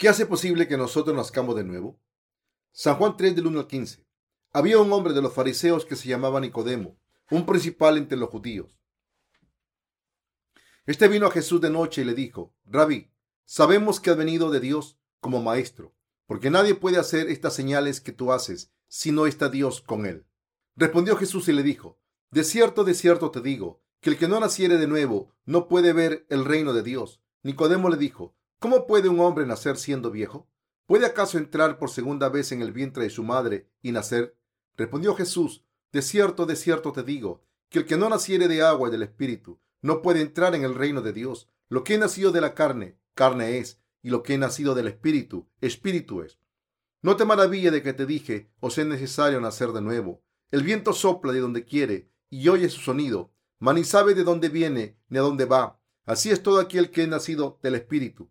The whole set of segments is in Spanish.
¿Qué hace posible que nosotros nazcamos de nuevo? San Juan 3 del 1 al 15. Había un hombre de los fariseos que se llamaba Nicodemo, un principal entre los judíos. Este vino a Jesús de noche y le dijo, Rabí, sabemos que has venido de Dios como maestro, porque nadie puede hacer estas señales que tú haces si no está Dios con él. Respondió Jesús y le dijo, De cierto, de cierto te digo, que el que no naciere de nuevo no puede ver el reino de Dios. Nicodemo le dijo, ¿cómo puede un hombre nacer siendo viejo? ¿Puede acaso entrar por segunda vez en el vientre de su madre y nacer? Respondió Jesús, De cierto, de cierto te digo, que el que no naciere de agua y del Espíritu no puede entrar en el reino de Dios. Lo que he nacido de la carne, carne es, y lo que he nacido del Espíritu, Espíritu es. No te maraville de que te dije, os es necesario nacer de nuevo. El viento sopla de donde quiere y oye su sonido, mas ni sabe de dónde viene ni a dónde va. Así es todo aquel que es nacido del Espíritu.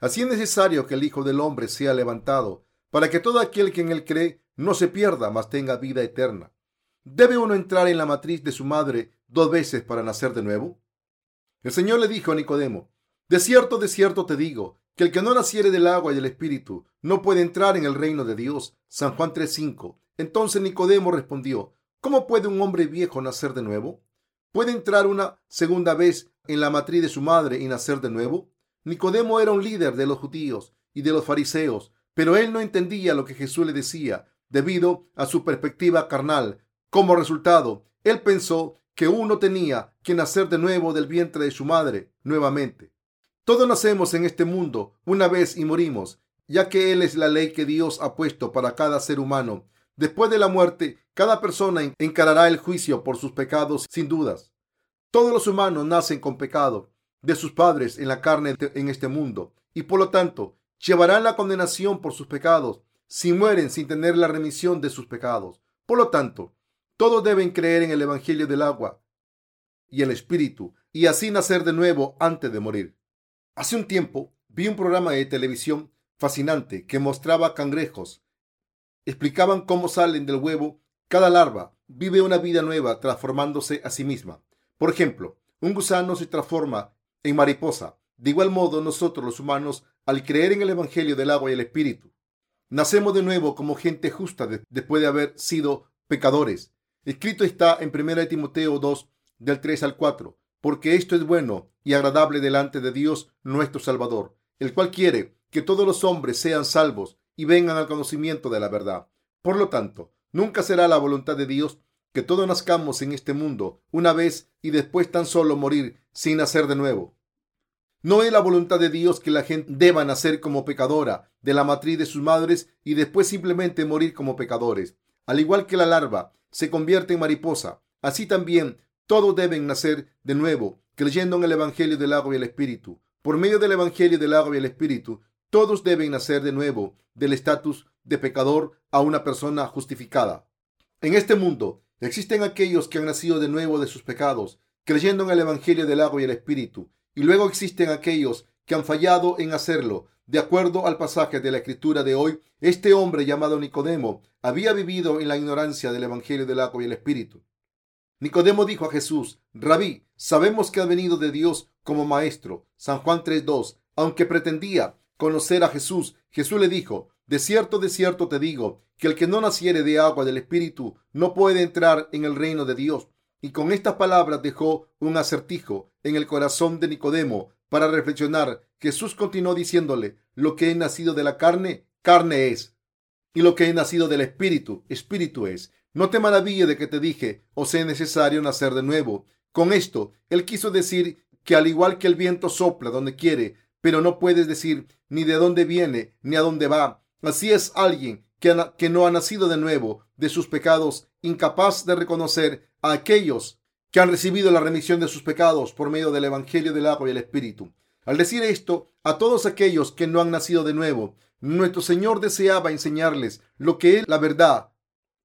así es necesario que el Hijo del Hombre sea levantado, para que todo aquel que en él cree no se pierda, mas tenga vida eterna. ¿Debe uno entrar en la matriz de su madre dos veces para nacer de nuevo? El Señor le dijo a Nicodemo, De cierto, de cierto te digo, que el que no naciere del agua y del Espíritu no puede entrar en el reino de Dios. San Juan 3:5. Entonces Nicodemo respondió, ¿cómo puede un hombre viejo nacer de nuevo? ¿Puede entrar una segunda vez en la matriz de su madre y nacer de nuevo? Nicodemo era un líder de los judíos y de los fariseos, pero él no entendía lo que Jesús le decía debido a su perspectiva carnal. Como resultado, él pensó que uno tenía que nacer de nuevo del vientre de su madre nuevamente. Todos nacemos en este mundo una vez y morimos, ya que Él es la ley que Dios ha puesto para cada ser humano. Después de la muerte, cada persona encarará el juicio por sus pecados sin dudas. Todos los humanos nacen con pecado de sus padres en la carne en este mundo y por lo tanto llevarán la condenación por sus pecados si mueren sin tener la remisión de sus pecados. Por lo tanto, todos deben creer en el Evangelio del agua y el Espíritu y así nacer de nuevo antes de morir. Hace un tiempo vi un programa de televisión fascinante que mostraba cangrejos. Explicaban cómo salen del huevo. Cada larva vive una vida nueva transformándose a sí misma. Por ejemplo, un gusano se transforma en mariposa. De igual modo, nosotros los humanos, al creer en el Evangelio del agua y el Espíritu, nacemos de nuevo como gente justa después de haber sido pecadores. Escrito está en 1 Timoteo 2, del 3 al 4, porque esto es bueno y agradable delante de Dios nuestro Salvador, el cual quiere que todos los hombres sean salvos y vengan al conocimiento de la verdad. Por lo tanto, nunca será la voluntad de Dios que todos nazcamos en este mundo una vez y después tan solo morir sin nacer de nuevo. No es la voluntad de Dios que la gente deba nacer como pecadora de la matriz de sus madres y después simplemente morir como pecadores. Al igual que la larva se convierte en mariposa, así también todos deben nacer de nuevo, creyendo en el Evangelio del agua y el Espíritu. Por medio del Evangelio del agua y el Espíritu, todos deben nacer de nuevo del estatus de pecador a una persona justificada. En este mundo existen aquellos que han nacido de nuevo de sus pecados, creyendo en el Evangelio del agua y el Espíritu, y luego existen aquellos que han fallado en hacerlo. De acuerdo al pasaje de la escritura de hoy, este hombre llamado Nicodemo había vivido en la ignorancia del Evangelio del agua y el Espíritu. Nicodemo dijo a Jesús, Rabí, sabemos que ha venido de Dios como maestro. San Juan 3.2. Aunque pretendía conocer a Jesús, Jesús le dijo, de cierto, de cierto te digo, que el que no naciere de agua del Espíritu no puede entrar en el reino de Dios. Y con estas palabras dejó un acertijo en el corazón de Nicodemo para reflexionar. Jesús continuó diciéndole, lo que he nacido de la carne, carne es. Y lo que he nacido del Espíritu, Espíritu es. No te maraville de que te dije, os es necesario nacer de nuevo. Con esto, él quiso decir que al igual que el viento sopla donde quiere, pero no puedes decir ni de dónde viene ni a dónde va. Así es alguien que, que no ha nacido de nuevo de sus pecados, incapaz de reconocer a aquellos que han recibido la remisión de sus pecados por medio del Evangelio del agua y el Espíritu. Al decir esto, a todos aquellos que no han nacido de nuevo, nuestro Señor deseaba enseñarles lo que es la verdad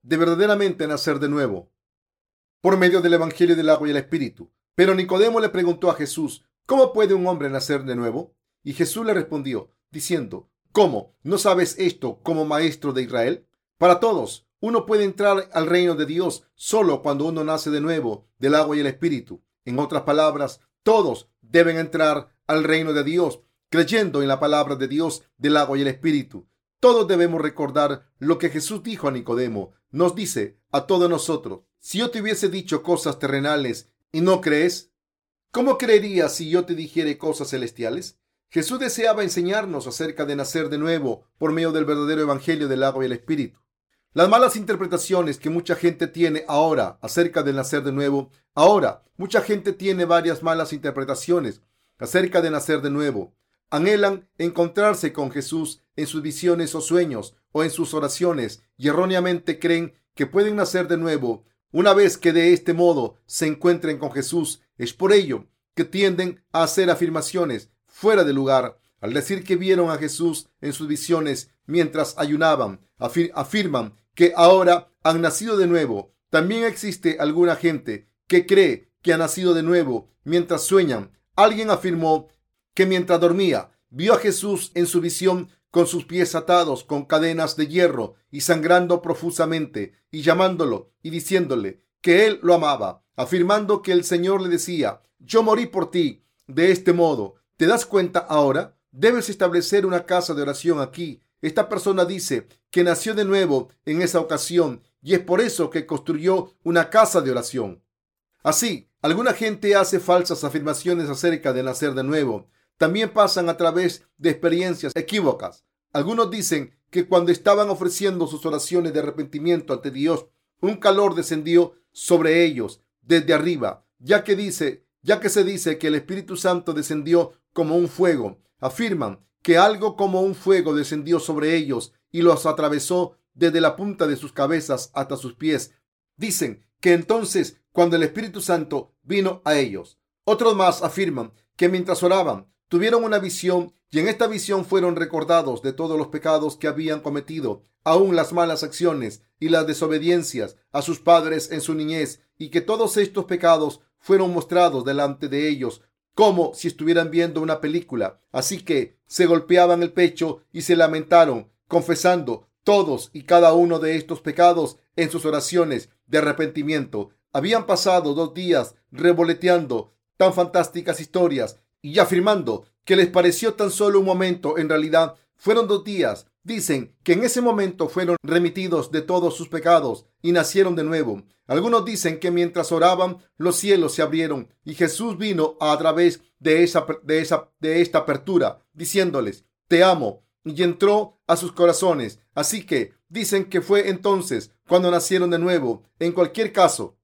de verdaderamente nacer de nuevo por medio del Evangelio del agua y el Espíritu. Pero Nicodemo le preguntó a Jesús, ¿cómo puede un hombre nacer de nuevo? Y Jesús le respondió, diciendo, ¿cómo? ¿No sabes esto como maestro de Israel? Para todos, uno puede entrar al reino de Dios solo cuando uno nace de nuevo del agua y el Espíritu. En otras palabras, todos deben entrar al reino de Dios creyendo en la palabra de Dios del agua y el Espíritu. Todos debemos recordar lo que Jesús dijo a Nicodemo. Nos dice a todos nosotros, si yo te hubiese dicho cosas terrenales y no crees, ¿cómo creerías si yo te dijere cosas celestiales? Jesús deseaba enseñarnos acerca de nacer de nuevo por medio del verdadero evangelio del agua y el Espíritu. Las malas interpretaciones que mucha gente tiene ahora acerca del nacer de nuevo, ahora mucha gente tiene varias malas interpretaciones acerca de nacer de nuevo anhelan encontrarse con Jesús en sus visiones o sueños o en sus oraciones y erróneamente creen que pueden nacer de nuevo una vez que de este modo se encuentren con Jesús. Es por ello que tienden a hacer afirmaciones fuera de lugar. Al decir que vieron a Jesús en sus visiones mientras ayunaban, afirman que ahora han nacido de nuevo. También existe alguna gente que cree que ha nacido de nuevo mientras sueñan. Alguien afirmó que mientras dormía vio a Jesús en su visión con sus pies atados con cadenas de hierro y sangrando profusamente y llamándolo y diciéndole que él lo amaba, afirmando que el Señor le decía, yo morí por ti. De este modo, ¿te das cuenta ahora? Debes establecer una casa de oración aquí. Esta persona dice que nació de nuevo en esa ocasión y es por eso que construyó una casa de oración. Así, alguna gente hace falsas afirmaciones acerca de nacer de nuevo también pasan a través de experiencias equívocas. Algunos dicen que cuando estaban ofreciendo sus oraciones de arrepentimiento ante Dios, un calor descendió sobre ellos desde arriba, ya que dice, ya que se dice que el Espíritu Santo descendió como un fuego. Afirman que algo como un fuego descendió sobre ellos y los atravesó desde la punta de sus cabezas hasta sus pies. Dicen que entonces cuando el Espíritu Santo vino a ellos. Otros más afirman que mientras oraban, tuvieron una visión y en esta visión fueron recordados de todos los pecados que habían cometido, aun las malas acciones y las desobediencias a sus padres en su niñez, y que todos estos pecados fueron mostrados delante de ellos como si estuvieran viendo una película. Así que se golpeaban el pecho y se lamentaron, confesando todos y cada uno de estos pecados en sus oraciones de arrepentimiento. Habían pasado dos días revoloteando tan fantásticas historias y afirmando que les pareció tan solo un momento, en realidad fueron dos días. Dicen que en ese momento fueron remitidos de todos sus pecados y nacieron de nuevo. Algunos dicen que mientras oraban los cielos se abrieron y Jesús vino a través de esa, de esa, de esta apertura, diciéndoles, te amo, y entró a sus corazones. Así que dicen que fue entonces cuando nacieron de nuevo. En cualquier caso,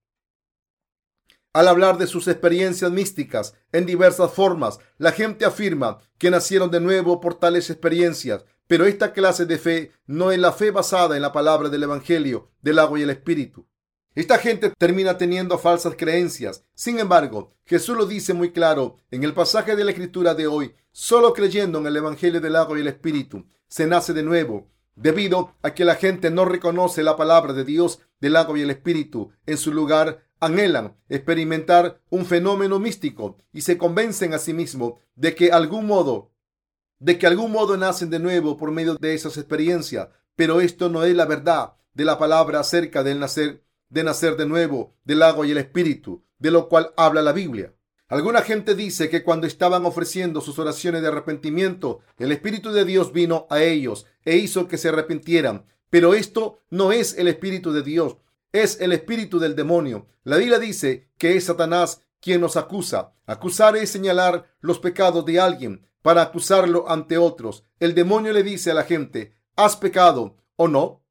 al hablar de sus experiencias místicas en diversas formas, la gente afirma que nacieron de nuevo por tales experiencias, pero esta clase de fe no es la fe basada en la palabra del Evangelio, del agua y el Espíritu. Esta gente termina teniendo falsas creencias. Sin embargo, Jesús lo dice muy claro en el pasaje de la Escritura de hoy, solo creyendo en el Evangelio del agua y el Espíritu se nace de nuevo, debido a que la gente no reconoce la palabra de Dios del agua y el Espíritu. En su lugar, anhelan experimentar un fenómeno místico y se convencen a sí mismos de que algún modo, de que algún modo nacen de nuevo por medio de esas experiencias. Pero esto no es la verdad de la palabra acerca del nacer, de nacer de nuevo, del agua y el espíritu, de lo cual habla la Biblia. Alguna gente dice que cuando estaban ofreciendo sus oraciones de arrepentimiento, el Espíritu de Dios vino a ellos e hizo que se arrepintieran. Pero esto no es el Espíritu de Dios es el espíritu del demonio. La Biblia dice que es Satanás quien nos acusa. Acusar es señalar los pecados de alguien para acusarlo ante otros. El demonio le dice a la gente, ¿has pecado o no?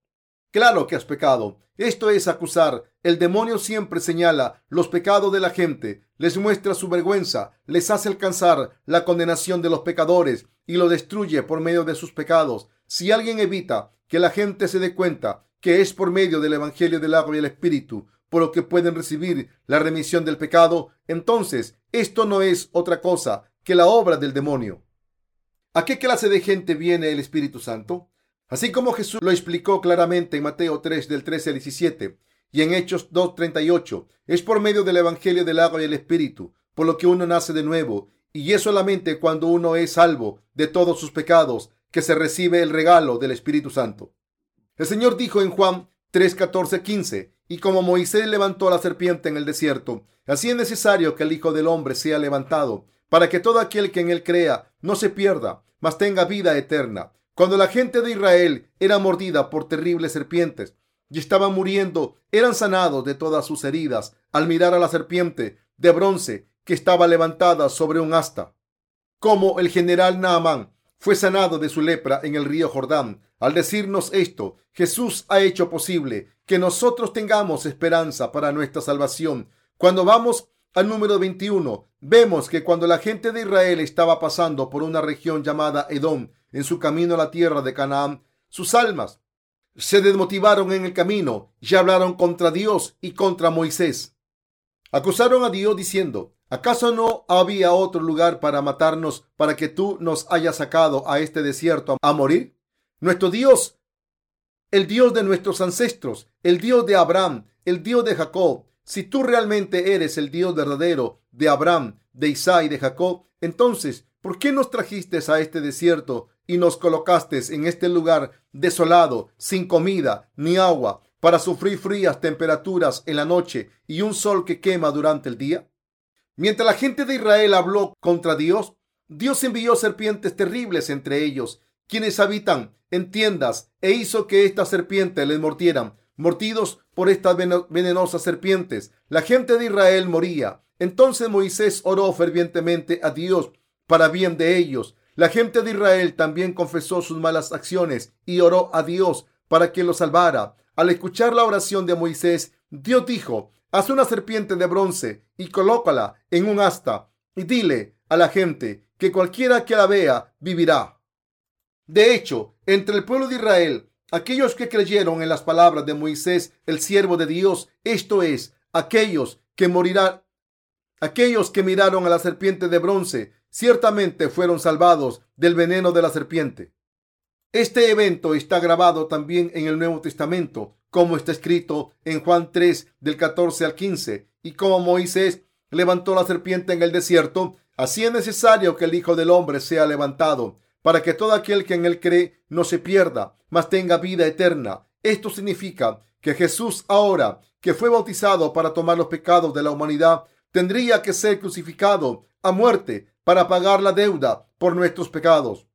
Claro que has pecado. Esto es acusar. El demonio siempre señala los pecados de la gente, les muestra su vergüenza, les hace alcanzar la condenación de los pecadores y lo destruye por medio de sus pecados. Si alguien evita que la gente se dé cuenta que es por medio del Evangelio del agua y el Espíritu, por lo que pueden recibir la remisión del pecado, entonces esto no es otra cosa que la obra del demonio. ¿A qué clase de gente viene el Espíritu Santo? Así como Jesús lo explicó claramente en Mateo 3 del 13 al 17 y en Hechos 2.38, es por medio del Evangelio del agua y el Espíritu, por lo que uno nace de nuevo, y es solamente cuando uno es salvo de todos sus pecados que se recibe el regalo del Espíritu Santo. El Señor dijo en Juan 3, 15, y como Moisés levantó la serpiente en el desierto, así es necesario que el Hijo del Hombre sea levantado, para que todo aquel que en él crea no se pierda, mas tenga vida eterna. Cuando la gente de Israel era mordida por terribles serpientes y estaban muriendo, eran sanados de todas sus heridas al mirar a la serpiente de bronce que estaba levantada sobre un asta. Como el general Naaman fue sanado de su lepra en el río Jordán. Al decirnos esto, Jesús ha hecho posible que nosotros tengamos esperanza para nuestra salvación. Cuando vamos al número 21, vemos que cuando la gente de Israel estaba pasando por una región llamada Edom en su camino a la tierra de Canaán, sus almas se desmotivaron en el camino y hablaron contra Dios y contra Moisés. Acusaron a Dios diciendo, ¿acaso no había otro lugar para matarnos para que tú nos hayas sacado a este desierto a morir? Nuestro Dios, el Dios de nuestros ancestros, el Dios de Abraham, el Dios de Jacob, si tú realmente eres el Dios verdadero de Abraham, de Isaac y de Jacob, entonces, ¿por qué nos trajiste a este desierto y nos colocaste en este lugar desolado, sin comida ni agua, para sufrir frías temperaturas en la noche y un sol que quema durante el día? Mientras la gente de Israel habló contra Dios, Dios envió serpientes terribles entre ellos, quienes habitan en tiendas, e hizo que estas serpientes les mordieran mordidos por estas venenosas serpientes. La gente de Israel moría. Entonces Moisés oró fervientemente a Dios para bien de ellos. La gente de Israel también confesó sus malas acciones y oró a Dios para que los salvara. Al escuchar la oración de Moisés, Dios dijo, haz una serpiente de bronce y colócala en un asta y dile a la gente que cualquiera que la vea vivirá. De hecho, entre el pueblo de Israel Aquellos que creyeron en las palabras de Moisés, el siervo de Dios, esto es, aquellos que morirán, aquellos que miraron a la serpiente de bronce, ciertamente fueron salvados del veneno de la serpiente. Este evento está grabado también en el Nuevo Testamento, como está escrito en Juan 3 del 14 al 15, y como Moisés levantó la serpiente en el desierto, así es necesario que el Hijo del Hombre sea levantado para que todo aquel que en él cree no se pierda, mas tenga vida eterna. Esto significa que Jesús ahora, que fue bautizado para tomar los pecados de la humanidad, tendría que ser crucificado a muerte para pagar la deuda por nuestros pecados.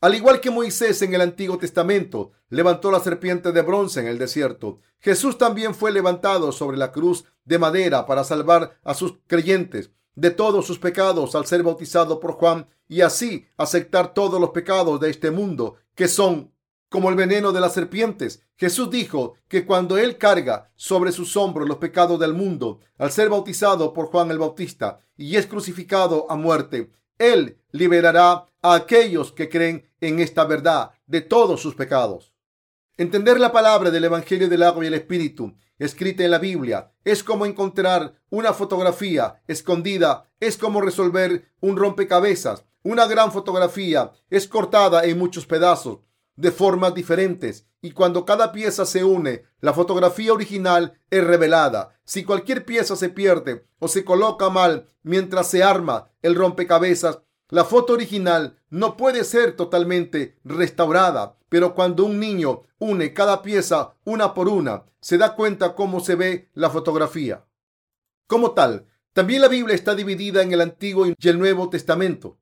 Al igual que Moisés en el Antiguo Testamento levantó la serpiente de bronce en el desierto, Jesús también fue levantado sobre la cruz de madera para salvar a sus creyentes de todos sus pecados al ser bautizado por Juan y así aceptar todos los pecados de este mundo que son como el veneno de las serpientes. Jesús dijo que cuando Él carga sobre sus hombros los pecados del mundo, al ser bautizado por Juan el Bautista y es crucificado a muerte, Él liberará a aquellos que creen en esta verdad de todos sus pecados. Entender la palabra del Evangelio del agua y el Espíritu escrita en la Biblia. Es como encontrar una fotografía escondida. Es como resolver un rompecabezas. Una gran fotografía es cortada en muchos pedazos de formas diferentes y cuando cada pieza se une, la fotografía original es revelada. Si cualquier pieza se pierde o se coloca mal mientras se arma el rompecabezas, la foto original no puede ser totalmente restaurada, pero cuando un niño une cada pieza una por una, se da cuenta cómo se ve la fotografía. Como tal, también la Biblia está dividida en el Antiguo y el Nuevo Testamento.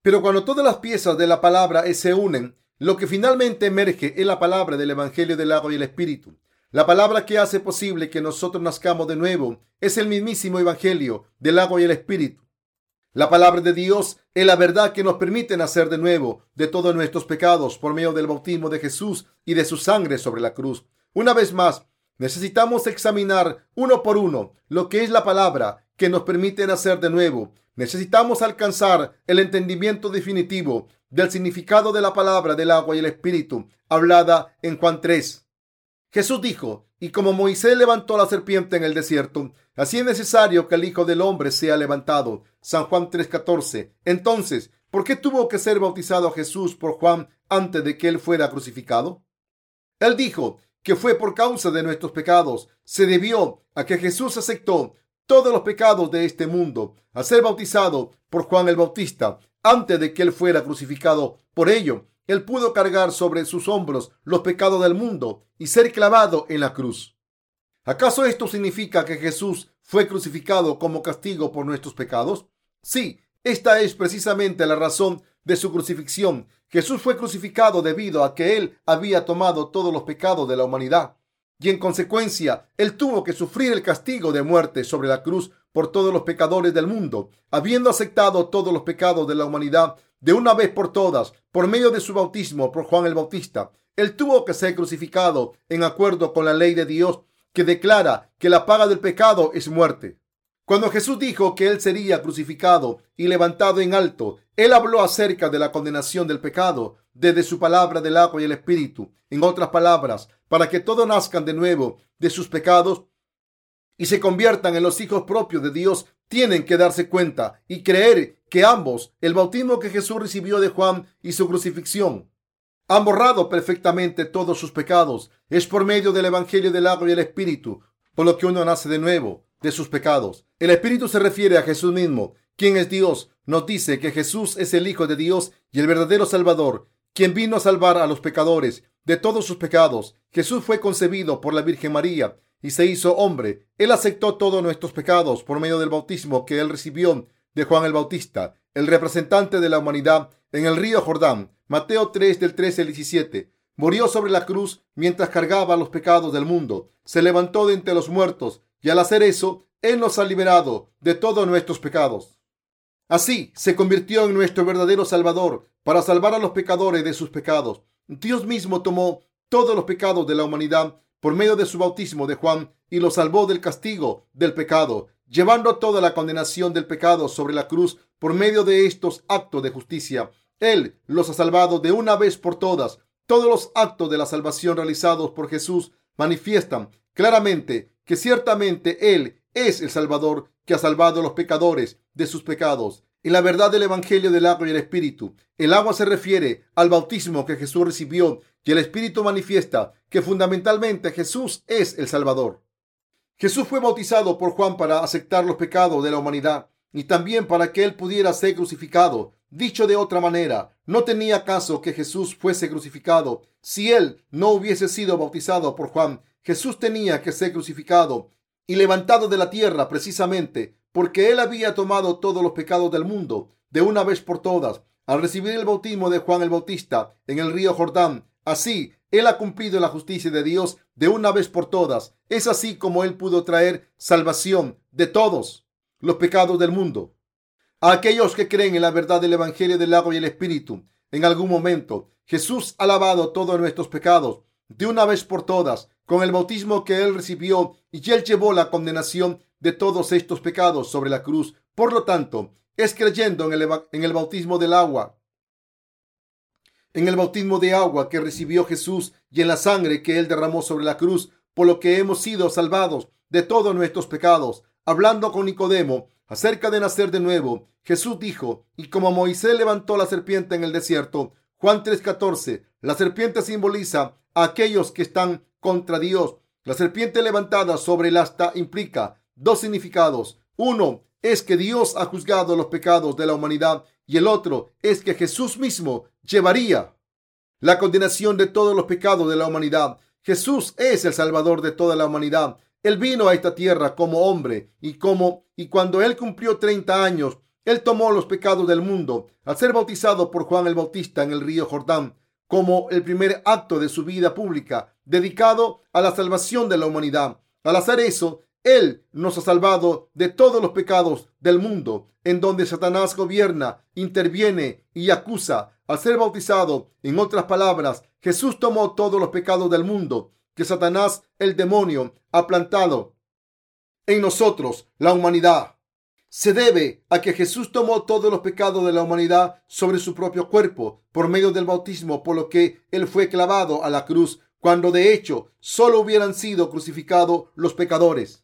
Pero cuando todas las piezas de la palabra se unen, lo que finalmente emerge es la palabra del Evangelio del agua y el Espíritu. La palabra que hace posible que nosotros nazcamos de nuevo es el mismísimo Evangelio del agua y el Espíritu. La palabra de Dios es la verdad que nos permite nacer de nuevo de todos nuestros pecados por medio del bautismo de Jesús y de su sangre sobre la cruz. Una vez más, necesitamos examinar uno por uno lo que es la palabra que nos permite nacer de nuevo. Necesitamos alcanzar el entendimiento definitivo del significado de la palabra del agua y el espíritu hablada en Juan 3. Jesús dijo, y como Moisés levantó la serpiente en el desierto, así es necesario que el Hijo del Hombre sea levantado. San Juan 3:14. Entonces, ¿Por qué tuvo que ser bautizado Jesús por Juan antes de que él fuera crucificado? Él dijo que fue por causa de nuestros pecados. Se debió a que Jesús aceptó todos los pecados de este mundo al ser bautizado por Juan el Bautista antes de que él fuera crucificado. Por ello, él pudo cargar sobre sus hombros los pecados del mundo y ser clavado en la cruz. ¿Acaso esto significa que Jesús fue crucificado como castigo por nuestros pecados? Sí, esta es precisamente la razón de su crucifixión. Jesús fue crucificado debido a que Él había tomado todos los pecados de la humanidad y en consecuencia Él tuvo que sufrir el castigo de muerte sobre la cruz por todos los pecadores del mundo, habiendo aceptado todos los pecados de la humanidad de una vez por todas por medio de su bautismo por Juan el Bautista. Él tuvo que ser crucificado en acuerdo con la ley de Dios que declara que la paga del pecado es muerte. Cuando Jesús dijo que Él sería crucificado y levantado en alto, Él habló acerca de la condenación del pecado desde su palabra del agua y el espíritu. En otras palabras, para que todos nazcan de nuevo de sus pecados y se conviertan en los hijos propios de Dios, tienen que darse cuenta y creer que ambos, el bautismo que Jesús recibió de Juan y su crucifixión, han borrado perfectamente todos sus pecados. Es por medio del Evangelio del agua y el Espíritu, por lo que uno nace de nuevo de sus pecados. El Espíritu se refiere a Jesús mismo, quien es Dios. Nos dice que Jesús es el Hijo de Dios y el verdadero Salvador, quien vino a salvar a los pecadores de todos sus pecados. Jesús fue concebido por la Virgen María y se hizo hombre. Él aceptó todos nuestros pecados por medio del bautismo que él recibió de Juan el Bautista, el representante de la humanidad en el río Jordán. Mateo 3 del 13 al 17. Murió sobre la cruz mientras cargaba los pecados del mundo. Se levantó de entre los muertos y al hacer eso, Él nos ha liberado de todos nuestros pecados. Así se convirtió en nuestro verdadero Salvador para salvar a los pecadores de sus pecados. Dios mismo tomó todos los pecados de la humanidad por medio de su bautismo de Juan y los salvó del castigo del pecado, llevando toda la condenación del pecado sobre la cruz por medio de estos actos de justicia. Él los ha salvado de una vez por todas. Todos los actos de la salvación realizados por Jesús manifiestan claramente que ciertamente Él es el Salvador que ha salvado a los pecadores de sus pecados. En la verdad del Evangelio del agua y el Espíritu, el agua se refiere al bautismo que Jesús recibió y el Espíritu manifiesta que fundamentalmente Jesús es el Salvador. Jesús fue bautizado por Juan para aceptar los pecados de la humanidad y también para que él pudiera ser crucificado. Dicho de otra manera, no tenía caso que Jesús fuese crucificado si él no hubiese sido bautizado por Juan Jesús tenía que ser crucificado y levantado de la tierra precisamente porque él había tomado todos los pecados del mundo de una vez por todas al recibir el bautismo de Juan el Bautista en el río Jordán. Así, él ha cumplido la justicia de Dios de una vez por todas. Es así como él pudo traer salvación de todos los pecados del mundo. A aquellos que creen en la verdad del Evangelio del agua y el Espíritu, en algún momento Jesús ha lavado todos nuestros pecados de una vez por todas con el bautismo que él recibió y él llevó la condenación de todos estos pecados sobre la cruz. Por lo tanto, es creyendo en el, en el bautismo del agua, en el bautismo de agua que recibió Jesús y en la sangre que él derramó sobre la cruz, por lo que hemos sido salvados de todos nuestros pecados. Hablando con Nicodemo acerca de nacer de nuevo, Jesús dijo, y como Moisés levantó la serpiente en el desierto, Juan 3:14, la serpiente simboliza a aquellos que están contra Dios. La serpiente levantada sobre el asta implica dos significados. Uno es que Dios ha juzgado los pecados de la humanidad y el otro es que Jesús mismo llevaría la condenación de todos los pecados de la humanidad. Jesús es el Salvador de toda la humanidad. Él vino a esta tierra como hombre y como y cuando él cumplió 30 años, él tomó los pecados del mundo al ser bautizado por Juan el Bautista en el río Jordán como el primer acto de su vida pública dedicado a la salvación de la humanidad. Al hacer eso, Él nos ha salvado de todos los pecados del mundo, en donde Satanás gobierna, interviene y acusa. Al ser bautizado, en otras palabras, Jesús tomó todos los pecados del mundo que Satanás, el demonio, ha plantado en nosotros, la humanidad se debe a que Jesús tomó todos los pecados de la humanidad sobre su propio cuerpo por medio del bautismo, por lo que Él fue clavado a la cruz, cuando de hecho solo hubieran sido crucificados los pecadores.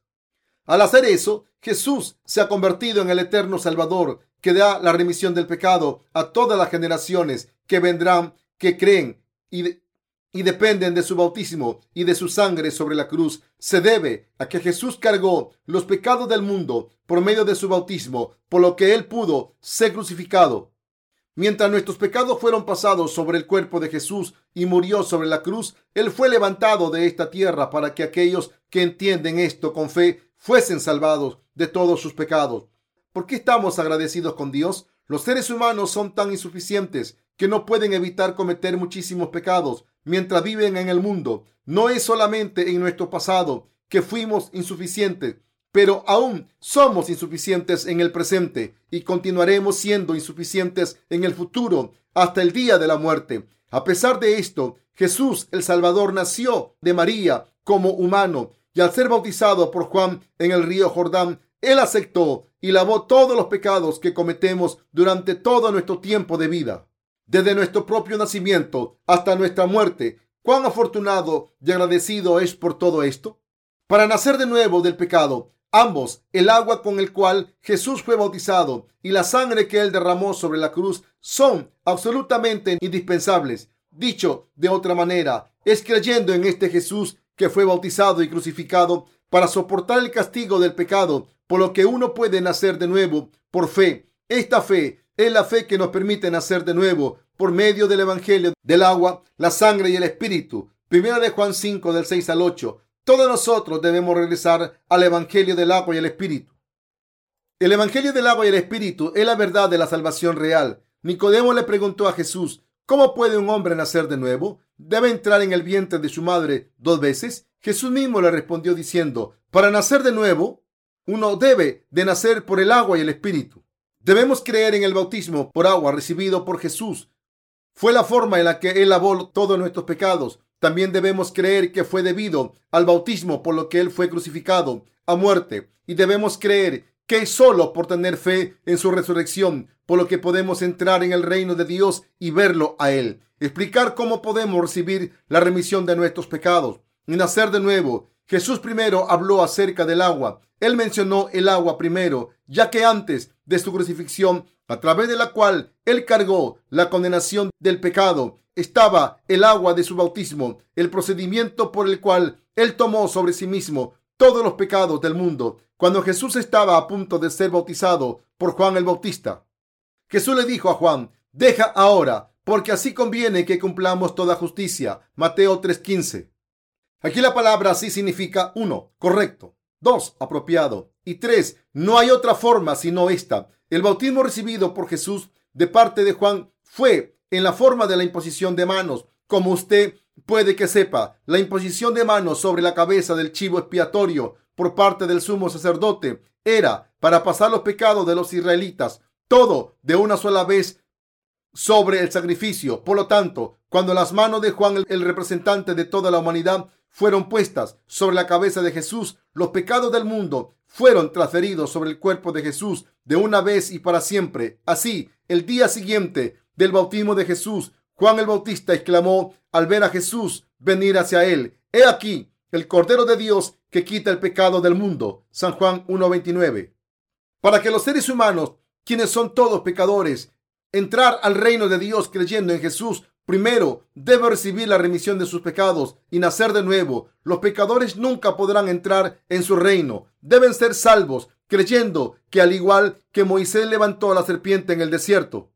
Al hacer eso, Jesús se ha convertido en el eterno Salvador que da la remisión del pecado a todas las generaciones que vendrán, que creen y, y dependen de su bautismo y de su sangre sobre la cruz. Se debe a que Jesús cargó los pecados del mundo por medio de su bautismo, por lo que él pudo ser crucificado. Mientras nuestros pecados fueron pasados sobre el cuerpo de Jesús y murió sobre la cruz, Él fue levantado de esta tierra para que aquellos que entienden esto con fe fuesen salvados de todos sus pecados. ¿Por qué estamos agradecidos con Dios? Los seres humanos son tan insuficientes que no pueden evitar cometer muchísimos pecados mientras viven en el mundo. No es solamente en nuestro pasado que fuimos insuficientes, pero aún somos insuficientes en el presente y continuaremos siendo insuficientes en el futuro hasta el día de la muerte. A pesar de esto, Jesús el Salvador nació de María como humano y al ser bautizado por Juan en el río Jordán, él aceptó y lavó todos los pecados que cometemos durante todo nuestro tiempo de vida. Desde nuestro propio nacimiento hasta nuestra muerte, cuán afortunado y agradecido es por todo esto. Para nacer de nuevo del pecado, ambos, el agua con el cual Jesús fue bautizado y la sangre que él derramó sobre la cruz, son absolutamente indispensables. Dicho de otra manera, es creyendo en este Jesús que fue bautizado y crucificado para soportar el castigo del pecado, por lo que uno puede nacer de nuevo por fe. Esta fe es la fe que nos permite nacer de nuevo por medio del Evangelio del agua, la sangre y el Espíritu. Primera de Juan 5 del 6 al 8. Todos nosotros debemos regresar al Evangelio del agua y el Espíritu. El Evangelio del agua y el Espíritu es la verdad de la salvación real. Nicodemo le preguntó a Jesús, ¿Cómo puede un hombre nacer de nuevo? ¿Debe entrar en el vientre de su madre dos veces? Jesús mismo le respondió diciendo, para nacer de nuevo, uno debe de nacer por el agua y el espíritu. Debemos creer en el bautismo por agua recibido por Jesús. Fue la forma en la que Él lavó todos nuestros pecados. También debemos creer que fue debido al bautismo por lo que Él fue crucificado a muerte. Y debemos creer que solo por tener fe en su resurrección, por lo que podemos entrar en el reino de Dios y verlo a Él. Explicar cómo podemos recibir la remisión de nuestros pecados y nacer de nuevo. Jesús primero habló acerca del agua. Él mencionó el agua primero, ya que antes de su crucifixión, a través de la cual Él cargó la condenación del pecado, estaba el agua de su bautismo, el procedimiento por el cual Él tomó sobre sí mismo todos los pecados del mundo cuando Jesús estaba a punto de ser bautizado por Juan el Bautista. Jesús le dijo a Juan, deja ahora, porque así conviene que cumplamos toda justicia. Mateo 3:15. Aquí la palabra así significa uno, correcto, dos, apropiado y tres, no hay otra forma sino esta. El bautismo recibido por Jesús de parte de Juan fue en la forma de la imposición de manos, como usted puede que sepa, la imposición de manos sobre la cabeza del chivo expiatorio por parte del sumo sacerdote era para pasar los pecados de los israelitas, todo de una sola vez sobre el sacrificio. Por lo tanto, cuando las manos de Juan, el representante de toda la humanidad, fueron puestas sobre la cabeza de Jesús, los pecados del mundo fueron transferidos sobre el cuerpo de Jesús de una vez y para siempre. Así, el día siguiente del bautismo de Jesús, Juan el Bautista exclamó al ver a Jesús venir hacia él, He aquí el Cordero de Dios que quita el pecado del mundo. San Juan 1.29. Para que los seres humanos, quienes son todos pecadores, entrar al reino de Dios creyendo en Jesús, primero debe recibir la remisión de sus pecados y nacer de nuevo. Los pecadores nunca podrán entrar en su reino. Deben ser salvos creyendo que al igual que Moisés levantó a la serpiente en el desierto,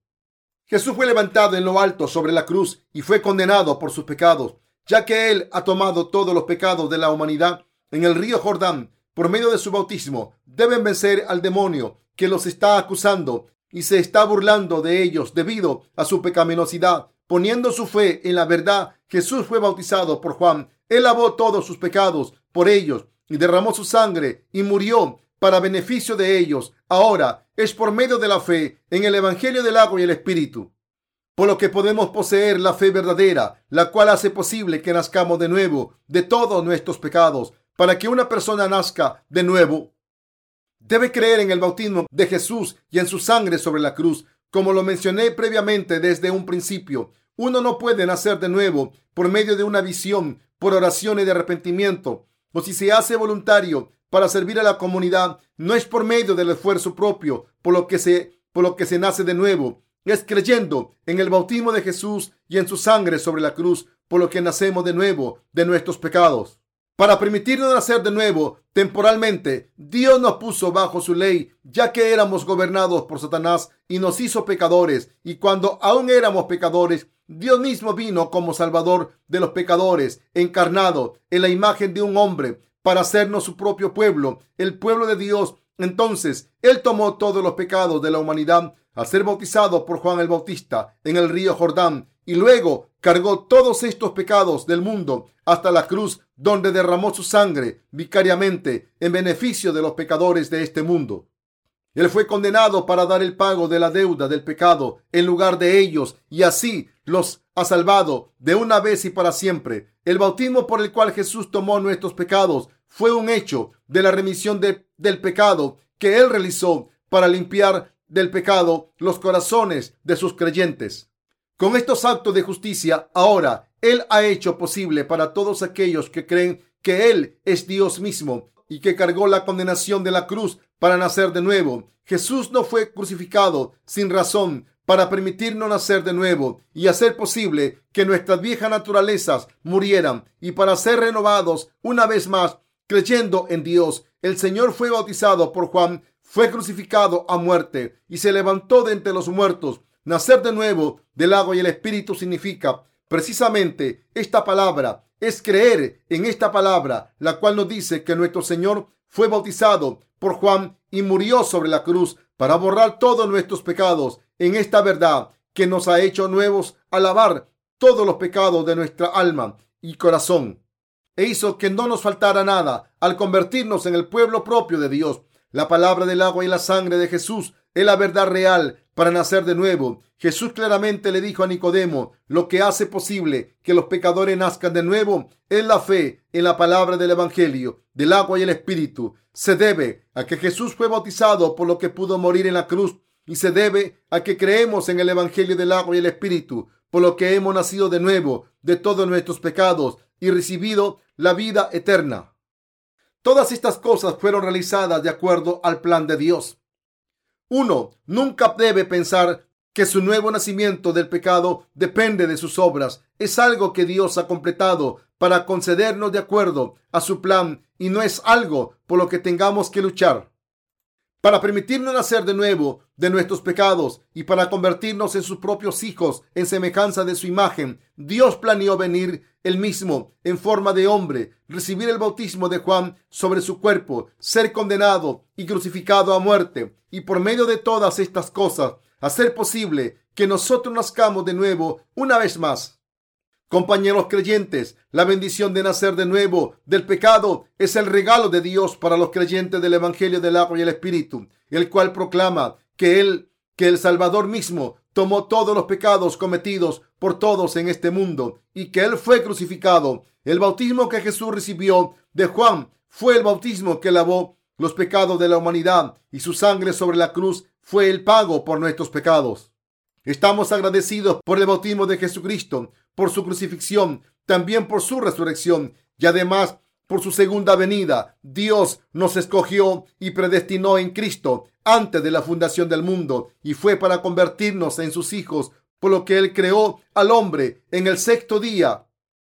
Jesús fue levantado en lo alto sobre la cruz y fue condenado por sus pecados ya que Él ha tomado todos los pecados de la humanidad en el río Jordán por medio de su bautismo, deben vencer al demonio que los está acusando y se está burlando de ellos debido a su pecaminosidad. Poniendo su fe en la verdad, Jesús fue bautizado por Juan. Él lavó todos sus pecados por ellos y derramó su sangre y murió para beneficio de ellos. Ahora es por medio de la fe en el Evangelio del agua y el Espíritu por lo que podemos poseer la fe verdadera, la cual hace posible que nazcamos de nuevo de todos nuestros pecados. Para que una persona nazca de nuevo, debe creer en el bautismo de Jesús y en su sangre sobre la cruz. Como lo mencioné previamente desde un principio, uno no puede nacer de nuevo por medio de una visión, por oraciones de arrepentimiento, o si se hace voluntario para servir a la comunidad no es por medio del esfuerzo propio, por lo que se, por lo que se nace de nuevo. Es creyendo en el bautismo de Jesús y en su sangre sobre la cruz, por lo que nacemos de nuevo de nuestros pecados. Para permitirnos nacer de nuevo temporalmente, Dios nos puso bajo su ley, ya que éramos gobernados por Satanás y nos hizo pecadores. Y cuando aún éramos pecadores, Dios mismo vino como Salvador de los pecadores, encarnado en la imagen de un hombre, para hacernos su propio pueblo, el pueblo de Dios. Entonces, Él tomó todos los pecados de la humanidad al ser bautizado por Juan el Bautista en el río Jordán y luego cargó todos estos pecados del mundo hasta la cruz donde derramó su sangre vicariamente en beneficio de los pecadores de este mundo. Él fue condenado para dar el pago de la deuda del pecado en lugar de ellos y así los ha salvado de una vez y para siempre. El bautismo por el cual Jesús tomó nuestros pecados fue un hecho de la remisión del pecado que Él realizó para limpiar del pecado los corazones de sus creyentes. Con estos actos de justicia, ahora Él ha hecho posible para todos aquellos que creen que Él es Dios mismo y que cargó la condenación de la cruz para nacer de nuevo. Jesús no fue crucificado sin razón para permitirnos nacer de nuevo y hacer posible que nuestras viejas naturalezas murieran y para ser renovados una vez más creyendo en Dios. El Señor fue bautizado por Juan, fue crucificado a muerte y se levantó de entre los muertos Nacer de nuevo del agua y el espíritu significa precisamente esta palabra. Es creer en esta palabra, la cual nos dice que nuestro Señor fue bautizado por Juan y murió sobre la cruz para borrar todos nuestros pecados. En esta verdad que nos ha hecho nuevos a lavar todos los pecados de nuestra alma y corazón. E hizo que no nos faltara nada al convertirnos en el pueblo propio de Dios. La palabra del agua y la sangre de Jesús es la verdad real para nacer de nuevo. Jesús claramente le dijo a Nicodemo, lo que hace posible que los pecadores nazcan de nuevo es la fe en la palabra del Evangelio, del agua y el Espíritu. Se debe a que Jesús fue bautizado por lo que pudo morir en la cruz y se debe a que creemos en el Evangelio del agua y el Espíritu, por lo que hemos nacido de nuevo de todos nuestros pecados y recibido la vida eterna. Todas estas cosas fueron realizadas de acuerdo al plan de Dios. Uno nunca debe pensar que su nuevo nacimiento del pecado depende de sus obras. Es algo que Dios ha completado para concedernos de acuerdo a su plan y no es algo por lo que tengamos que luchar. Para permitirnos nacer de nuevo de nuestros pecados y para convertirnos en sus propios hijos en semejanza de su imagen, Dios planeó venir él mismo en forma de hombre, recibir el bautismo de Juan sobre su cuerpo, ser condenado y crucificado a muerte, y por medio de todas estas cosas, hacer posible que nosotros nazcamos de nuevo una vez más. Compañeros creyentes, la bendición de nacer de nuevo del pecado es el regalo de Dios para los creyentes del Evangelio del agua y el Espíritu, el cual proclama que él, que el Salvador mismo tomó todos los pecados cometidos por todos en este mundo y que Él fue crucificado. El bautismo que Jesús recibió de Juan fue el bautismo que lavó los pecados de la humanidad y su sangre sobre la cruz fue el pago por nuestros pecados. Estamos agradecidos por el bautismo de Jesucristo, por su crucifixión, también por su resurrección y además por su segunda venida. Dios nos escogió y predestinó en Cristo antes de la fundación del mundo y fue para convertirnos en sus hijos, por lo que Él creó al hombre en el sexto día,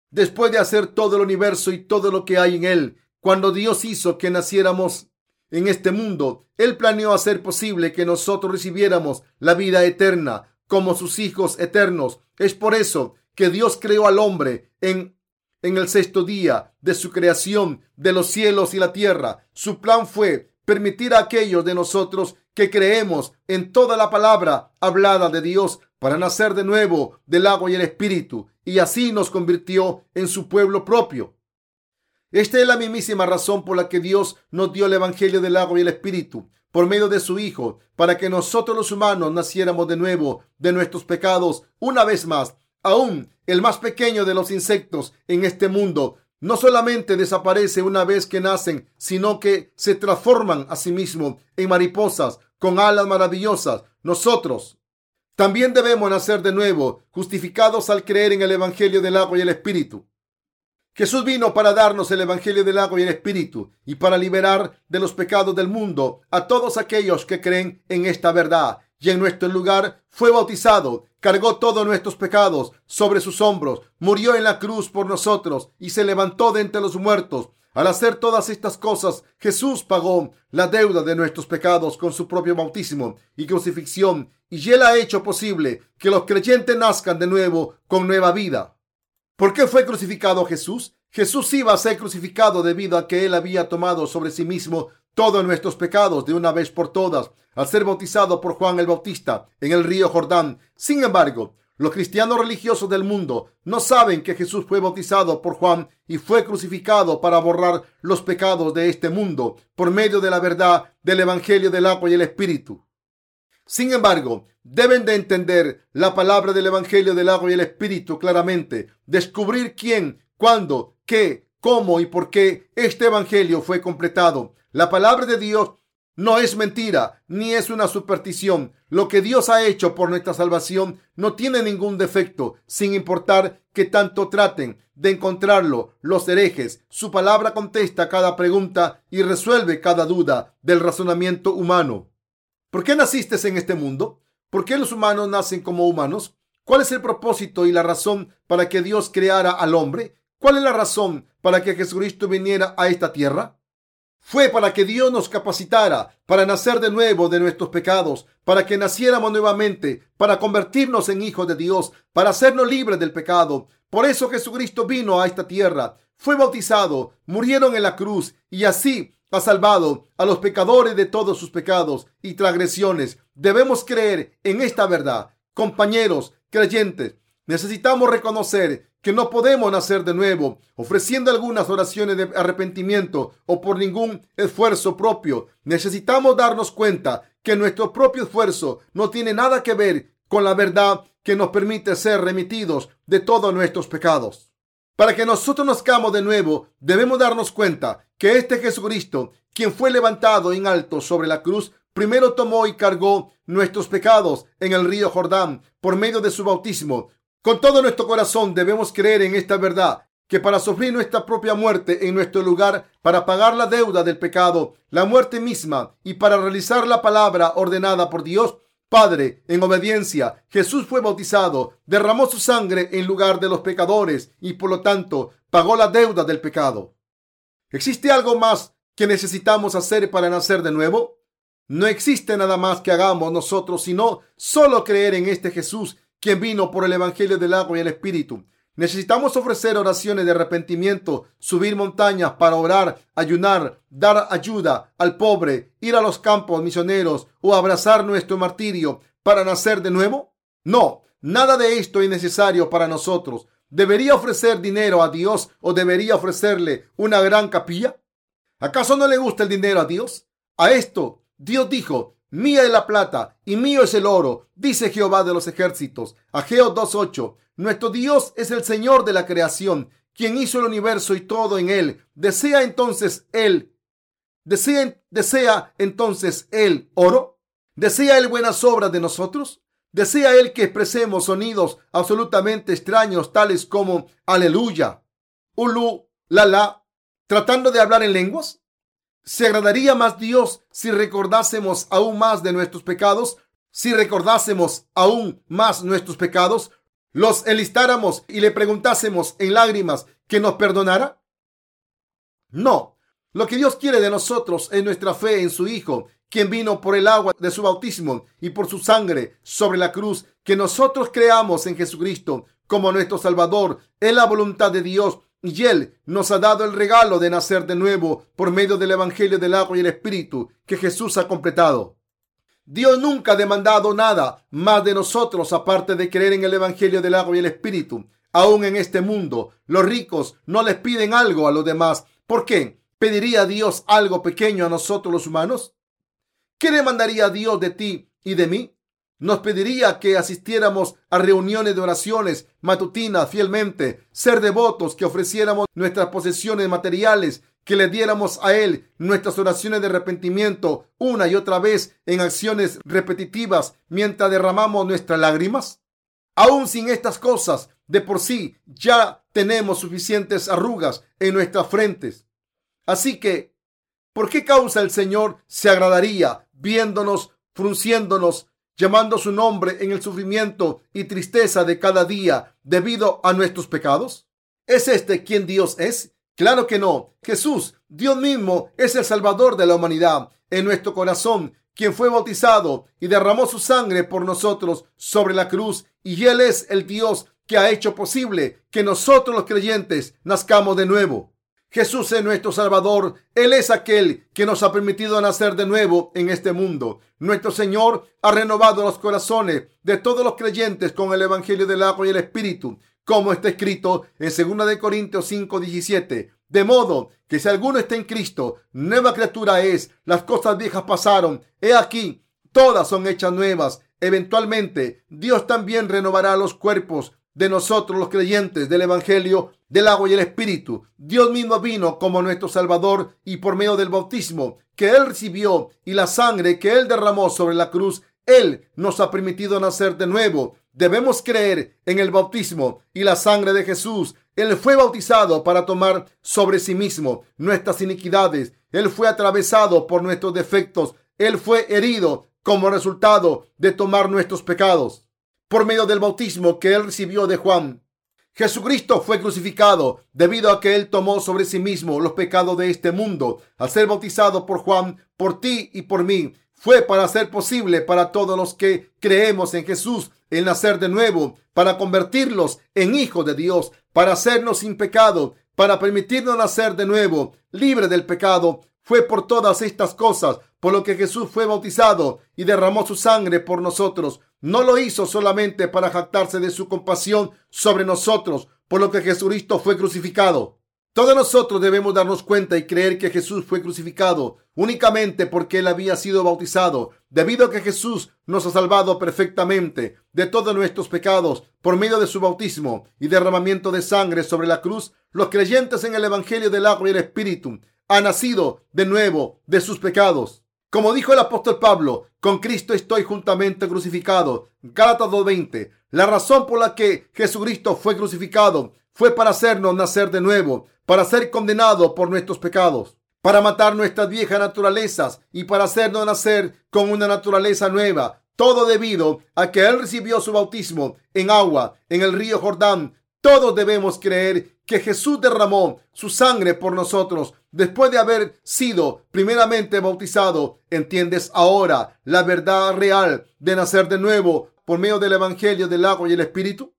después de hacer todo el universo y todo lo que hay en él. Cuando Dios hizo que naciéramos en este mundo, Él planeó hacer posible que nosotros recibiéramos la vida eterna como sus hijos eternos. Es por eso que Dios creó al hombre en en el sexto día de su creación de los cielos y la tierra. Su plan fue permitir a aquellos de nosotros que creemos en toda la palabra hablada de Dios para nacer de nuevo del agua y el espíritu, y así nos convirtió en su pueblo propio. Esta es la mismísima razón por la que Dios nos dio el Evangelio del agua y el Espíritu por medio de su Hijo, para que nosotros los humanos naciéramos de nuevo de nuestros pecados una vez más Aún el más pequeño de los insectos en este mundo no solamente desaparece una vez que nacen, sino que se transforman a sí mismos en mariposas con alas maravillosas. Nosotros también debemos nacer de nuevo, justificados al creer en el Evangelio del agua y el Espíritu. Jesús vino para darnos el Evangelio del agua y el Espíritu y para liberar de los pecados del mundo a todos aquellos que creen en esta verdad. Y en nuestro lugar fue bautizado, cargó todos nuestros pecados sobre sus hombros, murió en la cruz por nosotros y se levantó de entre los muertos. Al hacer todas estas cosas, Jesús pagó la deuda de nuestros pecados con su propio bautismo y crucifixión, y él ha hecho posible que los creyentes nazcan de nuevo con nueva vida. ¿Por qué fue crucificado Jesús? Jesús iba a ser crucificado debido a que él había tomado sobre sí mismo todos nuestros pecados de una vez por todas al ser bautizado por Juan el Bautista en el río Jordán. Sin embargo, los cristianos religiosos del mundo no saben que Jesús fue bautizado por Juan y fue crucificado para borrar los pecados de este mundo por medio de la verdad del Evangelio del agua y el Espíritu. Sin embargo, deben de entender la palabra del Evangelio del agua y el Espíritu claramente, descubrir quién, cuándo, qué, cómo y por qué este Evangelio fue completado. La palabra de Dios no es mentira, ni es una superstición. Lo que Dios ha hecho por nuestra salvación no tiene ningún defecto, sin importar que tanto traten de encontrarlo los herejes. Su palabra contesta cada pregunta y resuelve cada duda del razonamiento humano. ¿Por qué naciste en este mundo? ¿Por qué los humanos nacen como humanos? ¿Cuál es el propósito y la razón para que Dios creara al hombre? ¿Cuál es la razón para que Jesucristo viniera a esta tierra? Fue para que Dios nos capacitara para nacer de nuevo de nuestros pecados, para que naciéramos nuevamente, para convertirnos en hijos de Dios, para hacernos libres del pecado. Por eso Jesucristo vino a esta tierra, fue bautizado, murieron en la cruz y así ha salvado a los pecadores de todos sus pecados y transgresiones. Debemos creer en esta verdad. Compañeros creyentes, necesitamos reconocer que no podemos nacer de nuevo ofreciendo algunas oraciones de arrepentimiento o por ningún esfuerzo propio. Necesitamos darnos cuenta que nuestro propio esfuerzo no tiene nada que ver con la verdad que nos permite ser remitidos de todos nuestros pecados. Para que nosotros nazcamos de nuevo, debemos darnos cuenta que este Jesucristo, quien fue levantado en alto sobre la cruz, primero tomó y cargó nuestros pecados en el río Jordán por medio de su bautismo, con todo nuestro corazón debemos creer en esta verdad, que para sufrir nuestra propia muerte en nuestro lugar, para pagar la deuda del pecado, la muerte misma, y para realizar la palabra ordenada por Dios, Padre, en obediencia, Jesús fue bautizado, derramó su sangre en lugar de los pecadores y por lo tanto pagó la deuda del pecado. ¿Existe algo más que necesitamos hacer para nacer de nuevo? No existe nada más que hagamos nosotros, sino solo creer en este Jesús quien vino por el Evangelio del agua y el Espíritu. Necesitamos ofrecer oraciones de arrepentimiento, subir montañas para orar, ayunar, dar ayuda al pobre, ir a los campos misioneros o abrazar nuestro martirio para nacer de nuevo? No, nada de esto es necesario para nosotros. ¿Debería ofrecer dinero a Dios o debería ofrecerle una gran capilla? ¿Acaso no le gusta el dinero a Dios? A esto Dios dijo, Mía es la plata y mío es el oro, dice Jehová de los ejércitos. Ageo 2.8. Nuestro Dios es el Señor de la creación, quien hizo el universo y todo en él. ¿Desea entonces él? ¿Desea, entonces él oro? ¿Desea él buenas obras de nosotros? ¿Desea él que expresemos sonidos absolutamente extraños tales como aleluya, ulu, la la, tratando de hablar en lenguas? ¿Se agradaría más Dios si recordásemos aún más de nuestros pecados? Si recordásemos aún más nuestros pecados, los enlistáramos y le preguntásemos en lágrimas que nos perdonara? No. Lo que Dios quiere de nosotros es nuestra fe en su Hijo, quien vino por el agua de su bautismo y por su sangre sobre la cruz, que nosotros creamos en Jesucristo como nuestro Salvador. Es la voluntad de Dios y Él nos ha dado el regalo de nacer de nuevo por medio del Evangelio del agua y el Espíritu que Jesús ha completado. Dios nunca ha demandado nada más de nosotros aparte de creer en el Evangelio del agua y el Espíritu. Aún en este mundo, los ricos no les piden algo a los demás. ¿Por qué? ¿Pediría Dios algo pequeño a nosotros los humanos? ¿Qué demandaría Dios de ti y de mí? Nos pediría que asistiéramos a reuniones de oraciones matutinas fielmente, ser devotos, que ofreciéramos nuestras posesiones materiales, que le diéramos a Él nuestras oraciones de arrepentimiento una y otra vez en acciones repetitivas mientras derramamos nuestras lágrimas? Aún sin estas cosas, de por sí ya tenemos suficientes arrugas en nuestras frentes. Así que, ¿por qué causa el Señor se agradaría viéndonos, frunciéndonos, llamando su nombre en el sufrimiento y tristeza de cada día debido a nuestros pecados? ¿Es este quien Dios es? Claro que no. Jesús, Dios mismo, es el Salvador de la humanidad. En nuestro corazón quien fue bautizado y derramó su sangre por nosotros sobre la cruz, y Él es el Dios que ha hecho posible que nosotros los creyentes nazcamos de nuevo. Jesús es nuestro Salvador. Él es aquel que nos ha permitido nacer de nuevo en este mundo. Nuestro Señor ha renovado los corazones de todos los creyentes con el Evangelio del agua y el Espíritu, como está escrito en 2 Corintios 5, 17. De modo que si alguno está en Cristo, nueva criatura es, las cosas viejas pasaron, he aquí, todas son hechas nuevas. Eventualmente, Dios también renovará los cuerpos de nosotros los creyentes del Evangelio del agua y el Espíritu. Dios mismo vino como nuestro Salvador y por medio del bautismo que Él recibió y la sangre que Él derramó sobre la cruz, Él nos ha permitido nacer de nuevo. Debemos creer en el bautismo y la sangre de Jesús él fue bautizado para tomar sobre sí mismo nuestras iniquidades. Él fue atravesado por nuestros defectos. Él fue herido como resultado de tomar nuestros pecados. Por medio del bautismo que él recibió de Juan, Jesucristo fue crucificado debido a que él tomó sobre sí mismo los pecados de este mundo. Al ser bautizado por Juan, por ti y por mí, fue para hacer posible para todos los que creemos en Jesús el nacer de nuevo, para convertirlos en hijos de Dios, para hacernos sin pecado, para permitirnos nacer de nuevo, libre del pecado. Fue por todas estas cosas por lo que Jesús fue bautizado y derramó su sangre por nosotros. No lo hizo solamente para jactarse de su compasión sobre nosotros, por lo que Jesucristo fue crucificado. Todos nosotros debemos darnos cuenta y creer que Jesús fue crucificado únicamente porque Él había sido bautizado, debido a que Jesús nos ha salvado perfectamente de todos nuestros pecados por medio de su bautismo y derramamiento de sangre sobre la cruz. Los creyentes en el Evangelio del agua y el Espíritu han nacido de nuevo de sus pecados. Como dijo el apóstol Pablo, con Cristo estoy juntamente crucificado. Gálatas 2.20. La razón por la que Jesucristo fue crucificado fue para hacernos nacer de nuevo para ser condenado por nuestros pecados, para matar nuestras viejas naturalezas y para hacernos nacer con una naturaleza nueva. Todo debido a que Él recibió su bautismo en agua en el río Jordán. Todos debemos creer que Jesús derramó su sangre por nosotros después de haber sido primeramente bautizado. ¿Entiendes ahora la verdad real de nacer de nuevo por medio del Evangelio del agua y el Espíritu?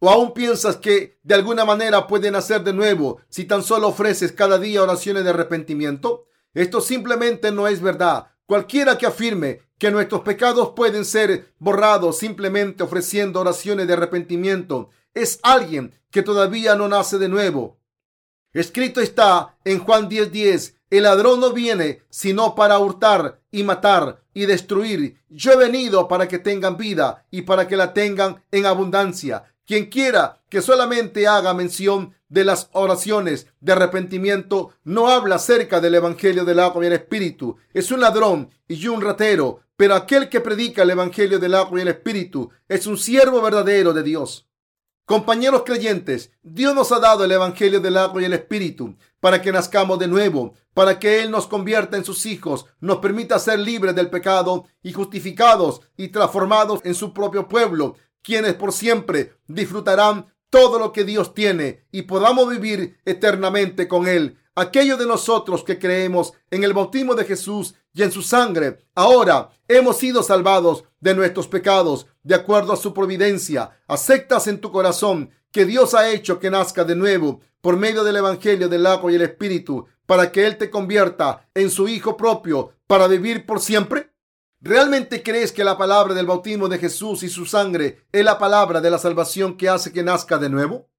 ¿O aún piensas que de alguna manera pueden nacer de nuevo si tan solo ofreces cada día oraciones de arrepentimiento? Esto simplemente no es verdad. Cualquiera que afirme que nuestros pecados pueden ser borrados simplemente ofreciendo oraciones de arrepentimiento es alguien que todavía no nace de nuevo. Escrito está en Juan 10:10, el ladrón no viene sino para hurtar y matar y destruir. Yo he venido para que tengan vida y para que la tengan en abundancia. Quien quiera que solamente haga mención de las oraciones de arrepentimiento no habla acerca del Evangelio del agua y el Espíritu. Es un ladrón y un ratero, pero aquel que predica el Evangelio del agua y el Espíritu es un siervo verdadero de Dios. Compañeros creyentes, Dios nos ha dado el Evangelio del agua y el Espíritu para que nazcamos de nuevo, para que Él nos convierta en sus hijos, nos permita ser libres del pecado y justificados y transformados en su propio pueblo, quienes por siempre disfrutarán todo lo que Dios tiene y podamos vivir eternamente con Él. Aquellos de nosotros que creemos en el bautismo de Jesús y en su sangre, ahora hemos sido salvados de nuestros pecados de acuerdo a su providencia. Aceptas en tu corazón que Dios ha hecho que nazca de nuevo por medio del Evangelio del agua y el Espíritu para que Él te convierta en su Hijo propio para vivir por siempre. ¿Realmente crees que la palabra del bautismo de Jesús y su sangre es la palabra de la salvación que hace que nazca de nuevo?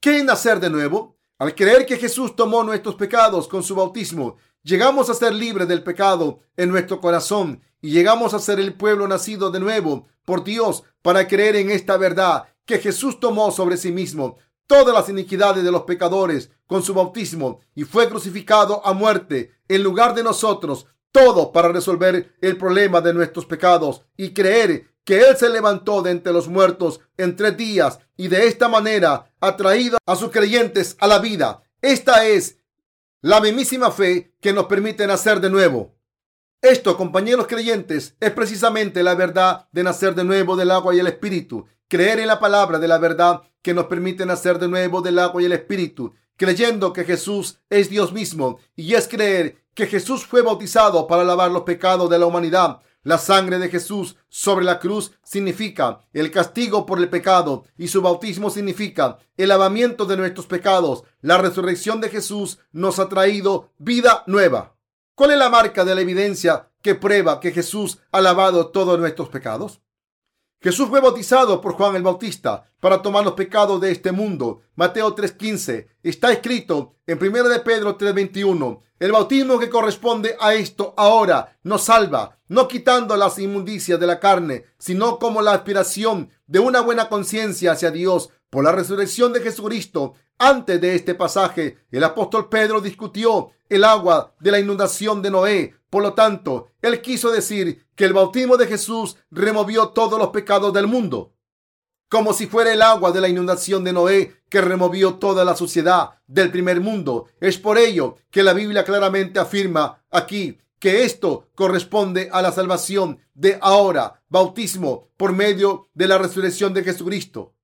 ¿Qué es nacer de nuevo? Al creer que Jesús tomó nuestros pecados con su bautismo, llegamos a ser libres del pecado en nuestro corazón y llegamos a ser el pueblo nacido de nuevo por Dios para creer en esta verdad que Jesús tomó sobre sí mismo todas las iniquidades de los pecadores con su bautismo y fue crucificado a muerte en lugar de nosotros todo para resolver el problema de nuestros pecados y creer que Él se levantó de entre los muertos en tres días y de esta manera ha traído a sus creyentes a la vida. Esta es la mismísima fe que nos permite nacer de nuevo. Esto, compañeros creyentes, es precisamente la verdad de nacer de nuevo del agua y el espíritu. Creer en la palabra de la verdad que nos permite nacer de nuevo del agua y el espíritu, creyendo que Jesús es Dios mismo y es creer que Jesús fue bautizado para lavar los pecados de la humanidad. La sangre de Jesús sobre la cruz significa el castigo por el pecado y su bautismo significa el lavamiento de nuestros pecados. La resurrección de Jesús nos ha traído vida nueva. ¿Cuál es la marca de la evidencia que prueba que Jesús ha lavado todos nuestros pecados? Jesús fue bautizado por Juan el Bautista para tomar los pecados de este mundo. Mateo 3:15 está escrito en 1 de Pedro 3:21. El bautismo que corresponde a esto ahora nos salva, no quitando las inmundicias de la carne, sino como la aspiración de una buena conciencia hacia Dios por la resurrección de Jesucristo. Antes de este pasaje, el apóstol Pedro discutió el agua de la inundación de Noé. Por lo tanto, él quiso decir que el bautismo de Jesús removió todos los pecados del mundo, como si fuera el agua de la inundación de Noé que removió toda la suciedad del primer mundo. Es por ello que la Biblia claramente afirma aquí que esto corresponde a la salvación de ahora, bautismo por medio de la resurrección de Jesucristo.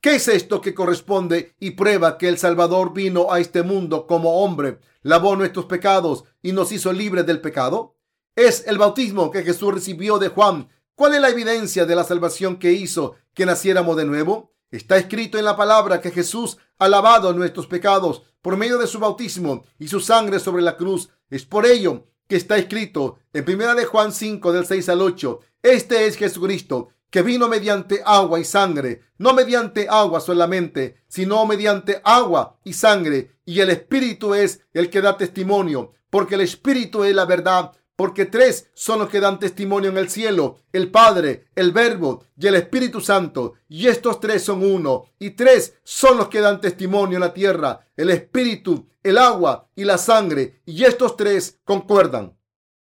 ¿Qué es esto que corresponde y prueba que el Salvador vino a este mundo como hombre, lavó nuestros pecados y nos hizo libres del pecado? Es el bautismo que Jesús recibió de Juan. ¿Cuál es la evidencia de la salvación que hizo que naciéramos de nuevo? Está escrito en la palabra que Jesús ha lavado nuestros pecados por medio de su bautismo y su sangre sobre la cruz. Es por ello que está escrito en primera de Juan 5 del 6 al 8. Este es Jesucristo que vino mediante agua y sangre, no mediante agua solamente, sino mediante agua y sangre, y el Espíritu es el que da testimonio, porque el Espíritu es la verdad, porque tres son los que dan testimonio en el cielo, el Padre, el Verbo y el Espíritu Santo, y estos tres son uno, y tres son los que dan testimonio en la tierra, el Espíritu, el agua y la sangre, y estos tres concuerdan.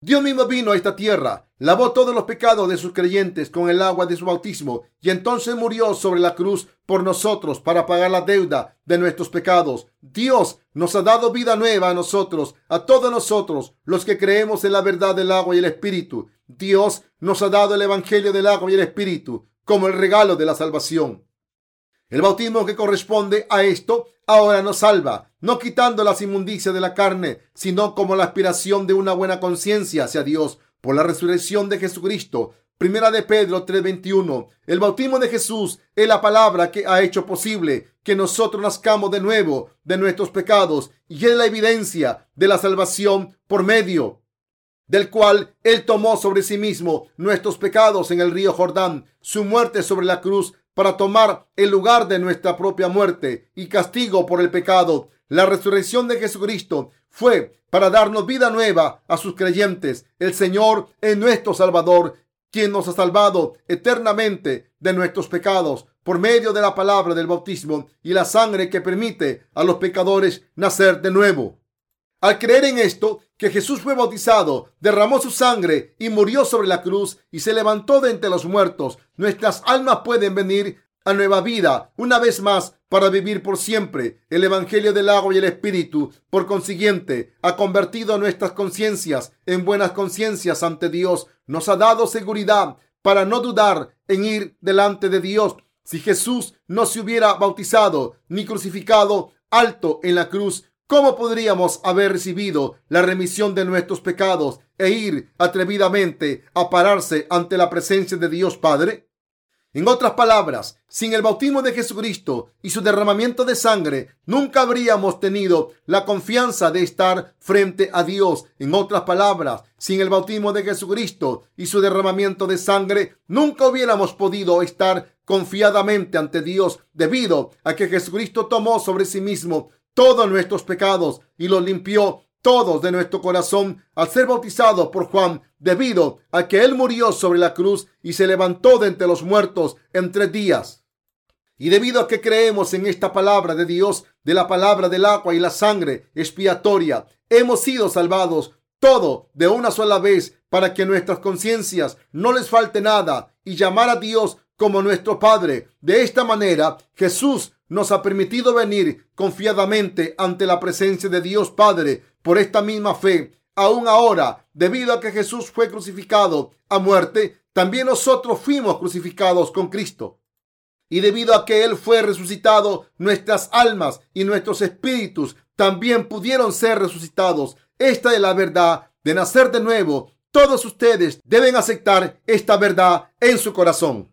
Dios mismo vino a esta tierra, lavó todos los pecados de sus creyentes con el agua de su bautismo y entonces murió sobre la cruz por nosotros para pagar la deuda de nuestros pecados. Dios nos ha dado vida nueva a nosotros, a todos nosotros, los que creemos en la verdad del agua y el espíritu. Dios nos ha dado el evangelio del agua y el espíritu como el regalo de la salvación. El bautismo que corresponde a esto ahora nos salva, no quitando las inmundicias de la carne, sino como la aspiración de una buena conciencia hacia Dios por la resurrección de Jesucristo. Primera de Pedro 3:21. El bautismo de Jesús es la palabra que ha hecho posible que nosotros nazcamos de nuevo de nuestros pecados y es la evidencia de la salvación por medio del cual Él tomó sobre sí mismo nuestros pecados en el río Jordán, su muerte sobre la cruz para tomar el lugar de nuestra propia muerte y castigo por el pecado. La resurrección de Jesucristo fue para darnos vida nueva a sus creyentes. El Señor es nuestro Salvador, quien nos ha salvado eternamente de nuestros pecados por medio de la palabra del bautismo y la sangre que permite a los pecadores nacer de nuevo. Al creer en esto, que Jesús fue bautizado, derramó su sangre y murió sobre la cruz y se levantó de entre los muertos, nuestras almas pueden venir a nueva vida una vez más para vivir por siempre. El Evangelio del agua y el Espíritu, por consiguiente, ha convertido nuestras conciencias en buenas conciencias ante Dios. Nos ha dado seguridad para no dudar en ir delante de Dios. Si Jesús no se hubiera bautizado ni crucificado alto en la cruz, ¿Cómo podríamos haber recibido la remisión de nuestros pecados e ir atrevidamente a pararse ante la presencia de Dios Padre? En otras palabras, sin el bautismo de Jesucristo y su derramamiento de sangre, nunca habríamos tenido la confianza de estar frente a Dios. En otras palabras, sin el bautismo de Jesucristo y su derramamiento de sangre, nunca hubiéramos podido estar confiadamente ante Dios debido a que Jesucristo tomó sobre sí mismo todos nuestros pecados y los limpió todos de nuestro corazón al ser bautizado por Juan, debido a que él murió sobre la cruz y se levantó de entre los muertos en tres días. Y debido a que creemos en esta palabra de Dios, de la palabra del agua y la sangre expiatoria, hemos sido salvados todo de una sola vez para que nuestras conciencias no les falte nada y llamar a Dios como nuestro Padre. De esta manera, Jesús nos ha permitido venir confiadamente ante la presencia de Dios Padre por esta misma fe. Aún ahora, debido a que Jesús fue crucificado a muerte, también nosotros fuimos crucificados con Cristo. Y debido a que Él fue resucitado, nuestras almas y nuestros espíritus también pudieron ser resucitados. Esta es la verdad de nacer de nuevo. Todos ustedes deben aceptar esta verdad en su corazón.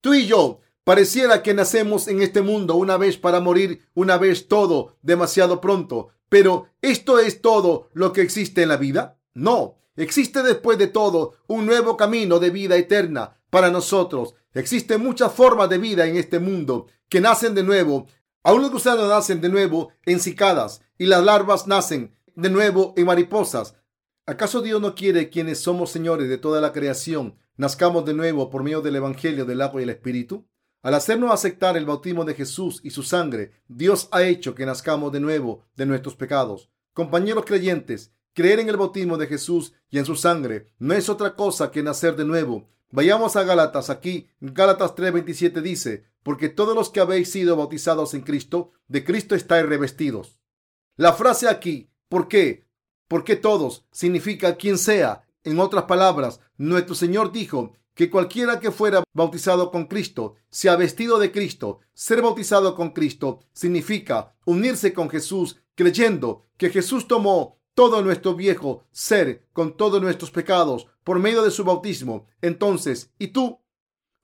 Tú y yo pareciera que nacemos en este mundo una vez para morir una vez todo demasiado pronto. Pero ¿esto es todo lo que existe en la vida? No. Existe después de todo un nuevo camino de vida eterna para nosotros. Existen muchas formas de vida en este mundo que nacen de nuevo. Aún los gusanos nacen de nuevo en cicadas y las larvas nacen de nuevo en mariposas. ¿Acaso Dios no quiere quienes somos señores de toda la creación nazcamos de nuevo por medio del Evangelio del agua y el Espíritu? Al hacernos aceptar el bautismo de Jesús y su sangre, Dios ha hecho que nazcamos de nuevo de nuestros pecados. Compañeros creyentes, creer en el bautismo de Jesús y en su sangre no es otra cosa que nacer de nuevo. Vayamos a Gálatas. Aquí, Gálatas 3:27 dice, porque todos los que habéis sido bautizados en Cristo, de Cristo estáis revestidos. La frase aquí, ¿por qué? Porque todos significa quien sea. En otras palabras, nuestro Señor dijo que cualquiera que fuera bautizado con Cristo se ha vestido de Cristo. Ser bautizado con Cristo significa unirse con Jesús creyendo que Jesús tomó todo nuestro viejo ser con todos nuestros pecados por medio de su bautismo. Entonces, ¿y tú?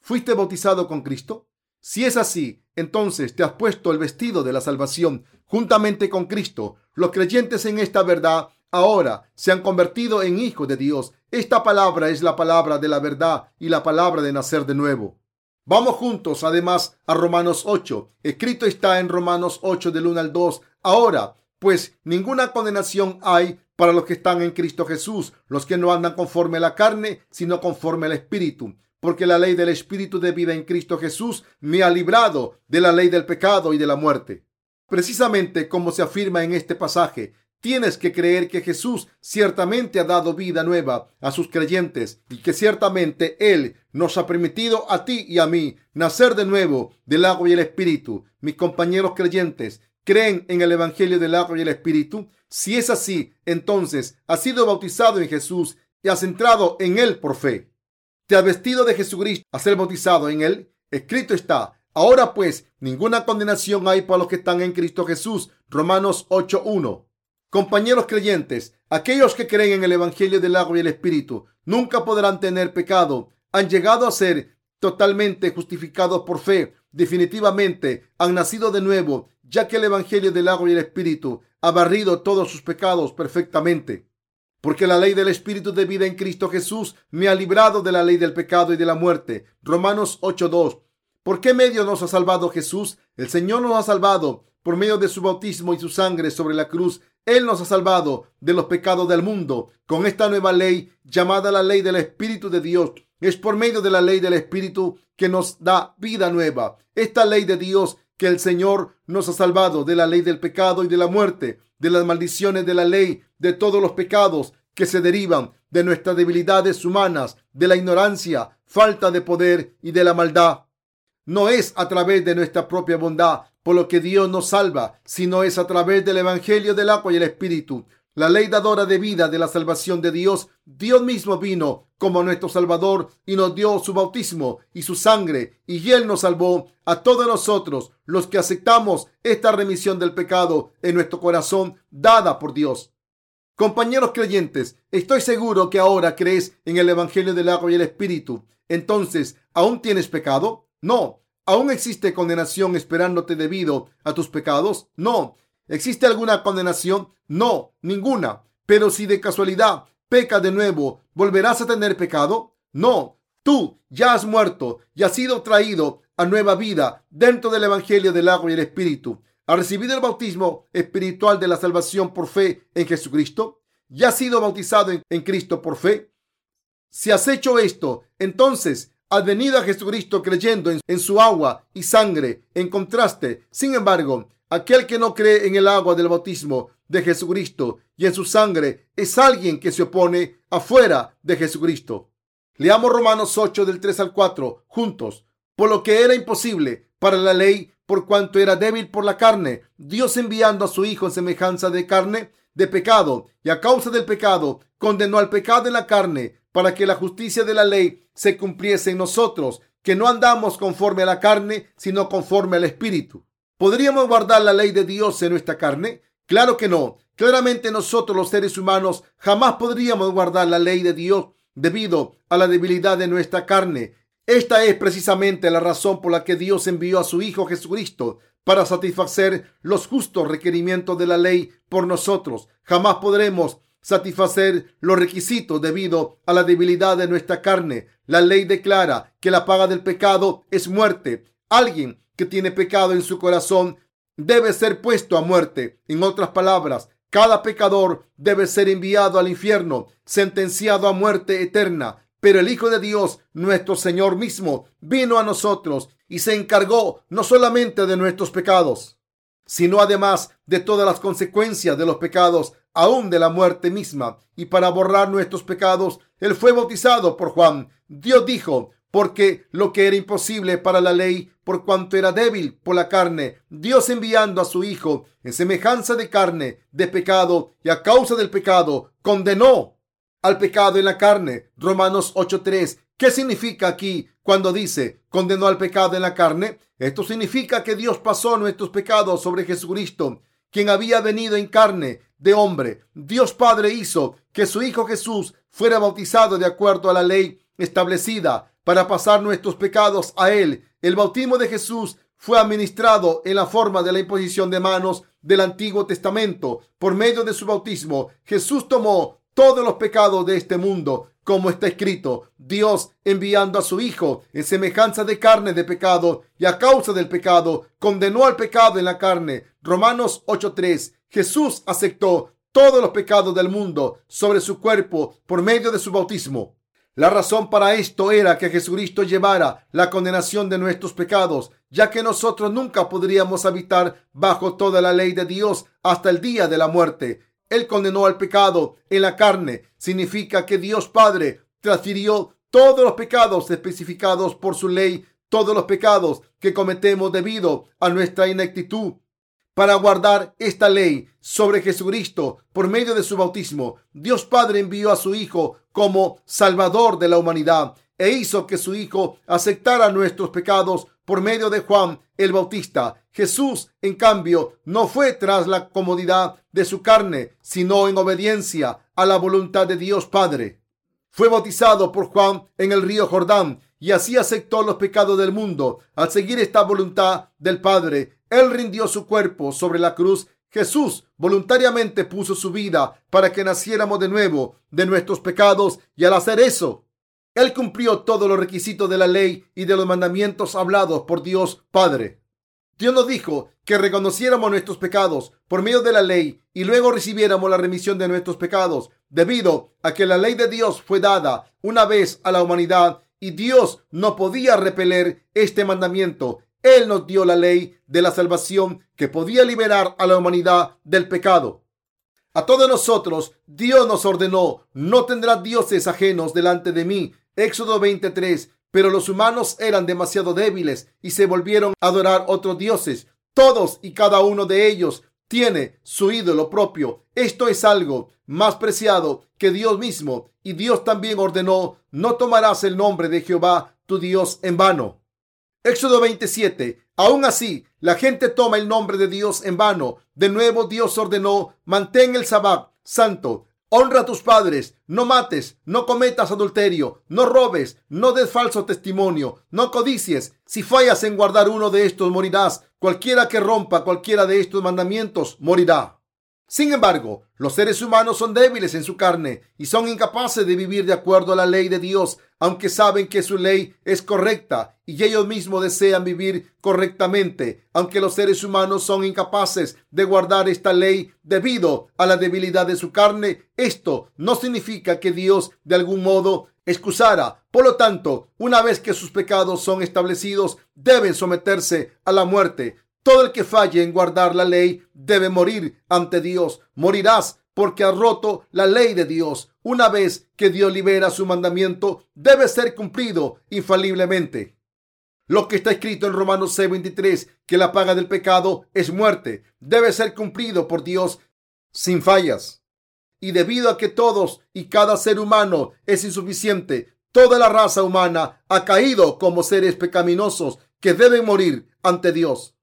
¿Fuiste bautizado con Cristo? Si es así, entonces te has puesto el vestido de la salvación juntamente con Cristo. Los creyentes en esta verdad ahora se han convertido en hijos de Dios. Esta palabra es la palabra de la verdad y la palabra de nacer de nuevo. Vamos juntos además a Romanos 8. Escrito está en Romanos 8 del 1 al 2. Ahora, pues ninguna condenación hay para los que están en Cristo Jesús, los que no andan conforme a la carne, sino conforme al Espíritu. Porque la ley del Espíritu de vida en Cristo Jesús me ha librado de la ley del pecado y de la muerte. Precisamente como se afirma en este pasaje, Tienes que creer que Jesús ciertamente ha dado vida nueva a sus creyentes y que ciertamente Él nos ha permitido a ti y a mí nacer de nuevo del agua y el Espíritu. Mis compañeros creyentes creen en el Evangelio del agua y el Espíritu. Si es así, entonces has sido bautizado en Jesús y has entrado en Él por fe. Te has vestido de Jesucristo a ser bautizado en Él. Escrito está. Ahora pues, ninguna condenación hay para los que están en Cristo Jesús. Romanos 8.1. Compañeros creyentes, aquellos que creen en el Evangelio del agua y el Espíritu nunca podrán tener pecado. Han llegado a ser totalmente justificados por fe. Definitivamente han nacido de nuevo, ya que el Evangelio del agua y el Espíritu ha barrido todos sus pecados perfectamente. Porque la ley del Espíritu de vida en Cristo Jesús me ha librado de la ley del pecado y de la muerte. Romanos 8.2. ¿Por qué medio nos ha salvado Jesús? El Señor nos ha salvado por medio de su bautismo y su sangre sobre la cruz él nos ha salvado de los pecados del mundo con esta nueva ley llamada la ley del Espíritu de Dios. Es por medio de la ley del Espíritu que nos da vida nueva. Esta ley de Dios que el Señor nos ha salvado de la ley del pecado y de la muerte, de las maldiciones de la ley, de todos los pecados que se derivan de nuestras debilidades humanas, de la ignorancia, falta de poder y de la maldad. No es a través de nuestra propia bondad por lo que Dios nos salva, sino es a través del Evangelio del agua y el Espíritu. La ley dadora de vida de la salvación de Dios, Dios mismo vino como nuestro Salvador y nos dio su bautismo y su sangre, y Él nos salvó a todos nosotros, los que aceptamos esta remisión del pecado en nuestro corazón dada por Dios. Compañeros creyentes, estoy seguro que ahora crees en el Evangelio del agua y el Espíritu. Entonces, ¿aún tienes pecado? No, ¿Aún existe condenación esperándote debido a tus pecados? No. ¿Existe alguna condenación? No, ninguna. Pero si de casualidad peca de nuevo, ¿volverás a tener pecado? No. Tú ya has muerto y has sido traído a nueva vida dentro del Evangelio del agua y el Espíritu. ¿Has recibido el bautismo espiritual de la salvación por fe en Jesucristo? ¿Ya has sido bautizado en, en Cristo por fe? Si has hecho esto, entonces Has venido a Jesucristo creyendo en, su agua y sangre. En contraste, sin embargo, Aquel que no cree en el agua del bautismo de Jesucristo y en su sangre es alguien que se opone afuera de Jesucristo. Leamos Romanos 8 del 3 al 4 juntos. Por lo que era imposible para la ley, por cuanto era débil por la carne, Dios enviando a su Hijo en semejanza de carne, de pecado, y a causa del pecado, condenó al pecado en la carne, para que la justicia de la ley se cumpliese en nosotros, que no andamos conforme a la carne, sino conforme al Espíritu. ¿Podríamos guardar la ley de Dios en nuestra carne? Claro que no. Claramente nosotros los seres humanos jamás podríamos guardar la ley de Dios debido a la debilidad de nuestra carne. Esta es precisamente la razón por la que Dios envió a su Hijo Jesucristo para satisfacer los justos requerimientos de la ley por nosotros. Jamás podremos satisfacer los requisitos debido a la debilidad de nuestra carne. La ley declara que la paga del pecado es muerte. Alguien que tiene pecado en su corazón debe ser puesto a muerte. En otras palabras, cada pecador debe ser enviado al infierno, sentenciado a muerte eterna. Pero el Hijo de Dios, nuestro Señor mismo, vino a nosotros y se encargó no solamente de nuestros pecados, sino además de todas las consecuencias de los pecados aún de la muerte misma. Y para borrar nuestros pecados, Él fue bautizado por Juan. Dios dijo, porque lo que era imposible para la ley, por cuanto era débil por la carne, Dios enviando a su Hijo en semejanza de carne, de pecado, y a causa del pecado, condenó al pecado en la carne. Romanos 8.3. ¿Qué significa aquí cuando dice condenó al pecado en la carne? Esto significa que Dios pasó nuestros pecados sobre Jesucristo, quien había venido en carne de hombre. Dios Padre hizo que su Hijo Jesús fuera bautizado de acuerdo a la ley establecida para pasar nuestros pecados a Él. El bautismo de Jesús fue administrado en la forma de la imposición de manos del Antiguo Testamento. Por medio de su bautismo, Jesús tomó todos los pecados de este mundo, como está escrito, Dios enviando a su Hijo en semejanza de carne de pecado y a causa del pecado, condenó al pecado en la carne. Romanos 8.3 Jesús aceptó todos los pecados del mundo sobre su cuerpo por medio de su bautismo. La razón para esto era que Jesucristo llevara la condenación de nuestros pecados, ya que nosotros nunca podríamos habitar bajo toda la ley de Dios hasta el día de la muerte. Él condenó al pecado en la carne. Significa que Dios Padre transfirió todos los pecados especificados por su ley, todos los pecados que cometemos debido a nuestra ineptitud para guardar esta ley sobre Jesucristo por medio de su bautismo. Dios Padre envió a su Hijo como Salvador de la humanidad e hizo que su Hijo aceptara nuestros pecados por medio de Juan el Bautista. Jesús, en cambio, no fue tras la comodidad de su carne, sino en obediencia a la voluntad de Dios Padre. Fue bautizado por Juan en el río Jordán y así aceptó los pecados del mundo. Al seguir esta voluntad del Padre, él rindió su cuerpo sobre la cruz. Jesús voluntariamente puso su vida para que naciéramos de nuevo de nuestros pecados y al hacer eso, Él cumplió todos los requisitos de la ley y de los mandamientos hablados por Dios Padre. Dios nos dijo que reconociéramos nuestros pecados por medio de la ley y luego recibiéramos la remisión de nuestros pecados debido a que la ley de Dios fue dada una vez a la humanidad y Dios no podía repeler este mandamiento él nos dio la ley de la salvación que podía liberar a la humanidad del pecado. A todos nosotros, Dios nos ordenó, no tendrás dioses ajenos delante de mí. Éxodo 23. Pero los humanos eran demasiado débiles y se volvieron a adorar otros dioses. Todos y cada uno de ellos tiene su ídolo propio. Esto es algo más preciado que Dios mismo. Y Dios también ordenó, no tomarás el nombre de Jehová tu Dios en vano. Éxodo 27. Aún así, la gente toma el nombre de Dios en vano. De nuevo, Dios ordenó, mantén el sabbat santo. Honra a tus padres, no mates, no cometas adulterio, no robes, no des falso testimonio, no codicies. Si fallas en guardar uno de estos, morirás. Cualquiera que rompa cualquiera de estos mandamientos, morirá. Sin embargo, los seres humanos son débiles en su carne y son incapaces de vivir de acuerdo a la ley de Dios, aunque saben que su ley es correcta y ellos mismos desean vivir correctamente. Aunque los seres humanos son incapaces de guardar esta ley debido a la debilidad de su carne, esto no significa que Dios de algún modo excusara. Por lo tanto, una vez que sus pecados son establecidos, deben someterse a la muerte. Todo el que falle en guardar la ley debe morir ante Dios. Morirás porque has roto la ley de Dios. Una vez que Dios libera su mandamiento, debe ser cumplido infaliblemente. Lo que está escrito en Romanos 6:23, que la paga del pecado es muerte, debe ser cumplido por Dios sin fallas. Y debido a que todos y cada ser humano es insuficiente, toda la raza humana ha caído como seres pecaminosos que deben morir ante Dios.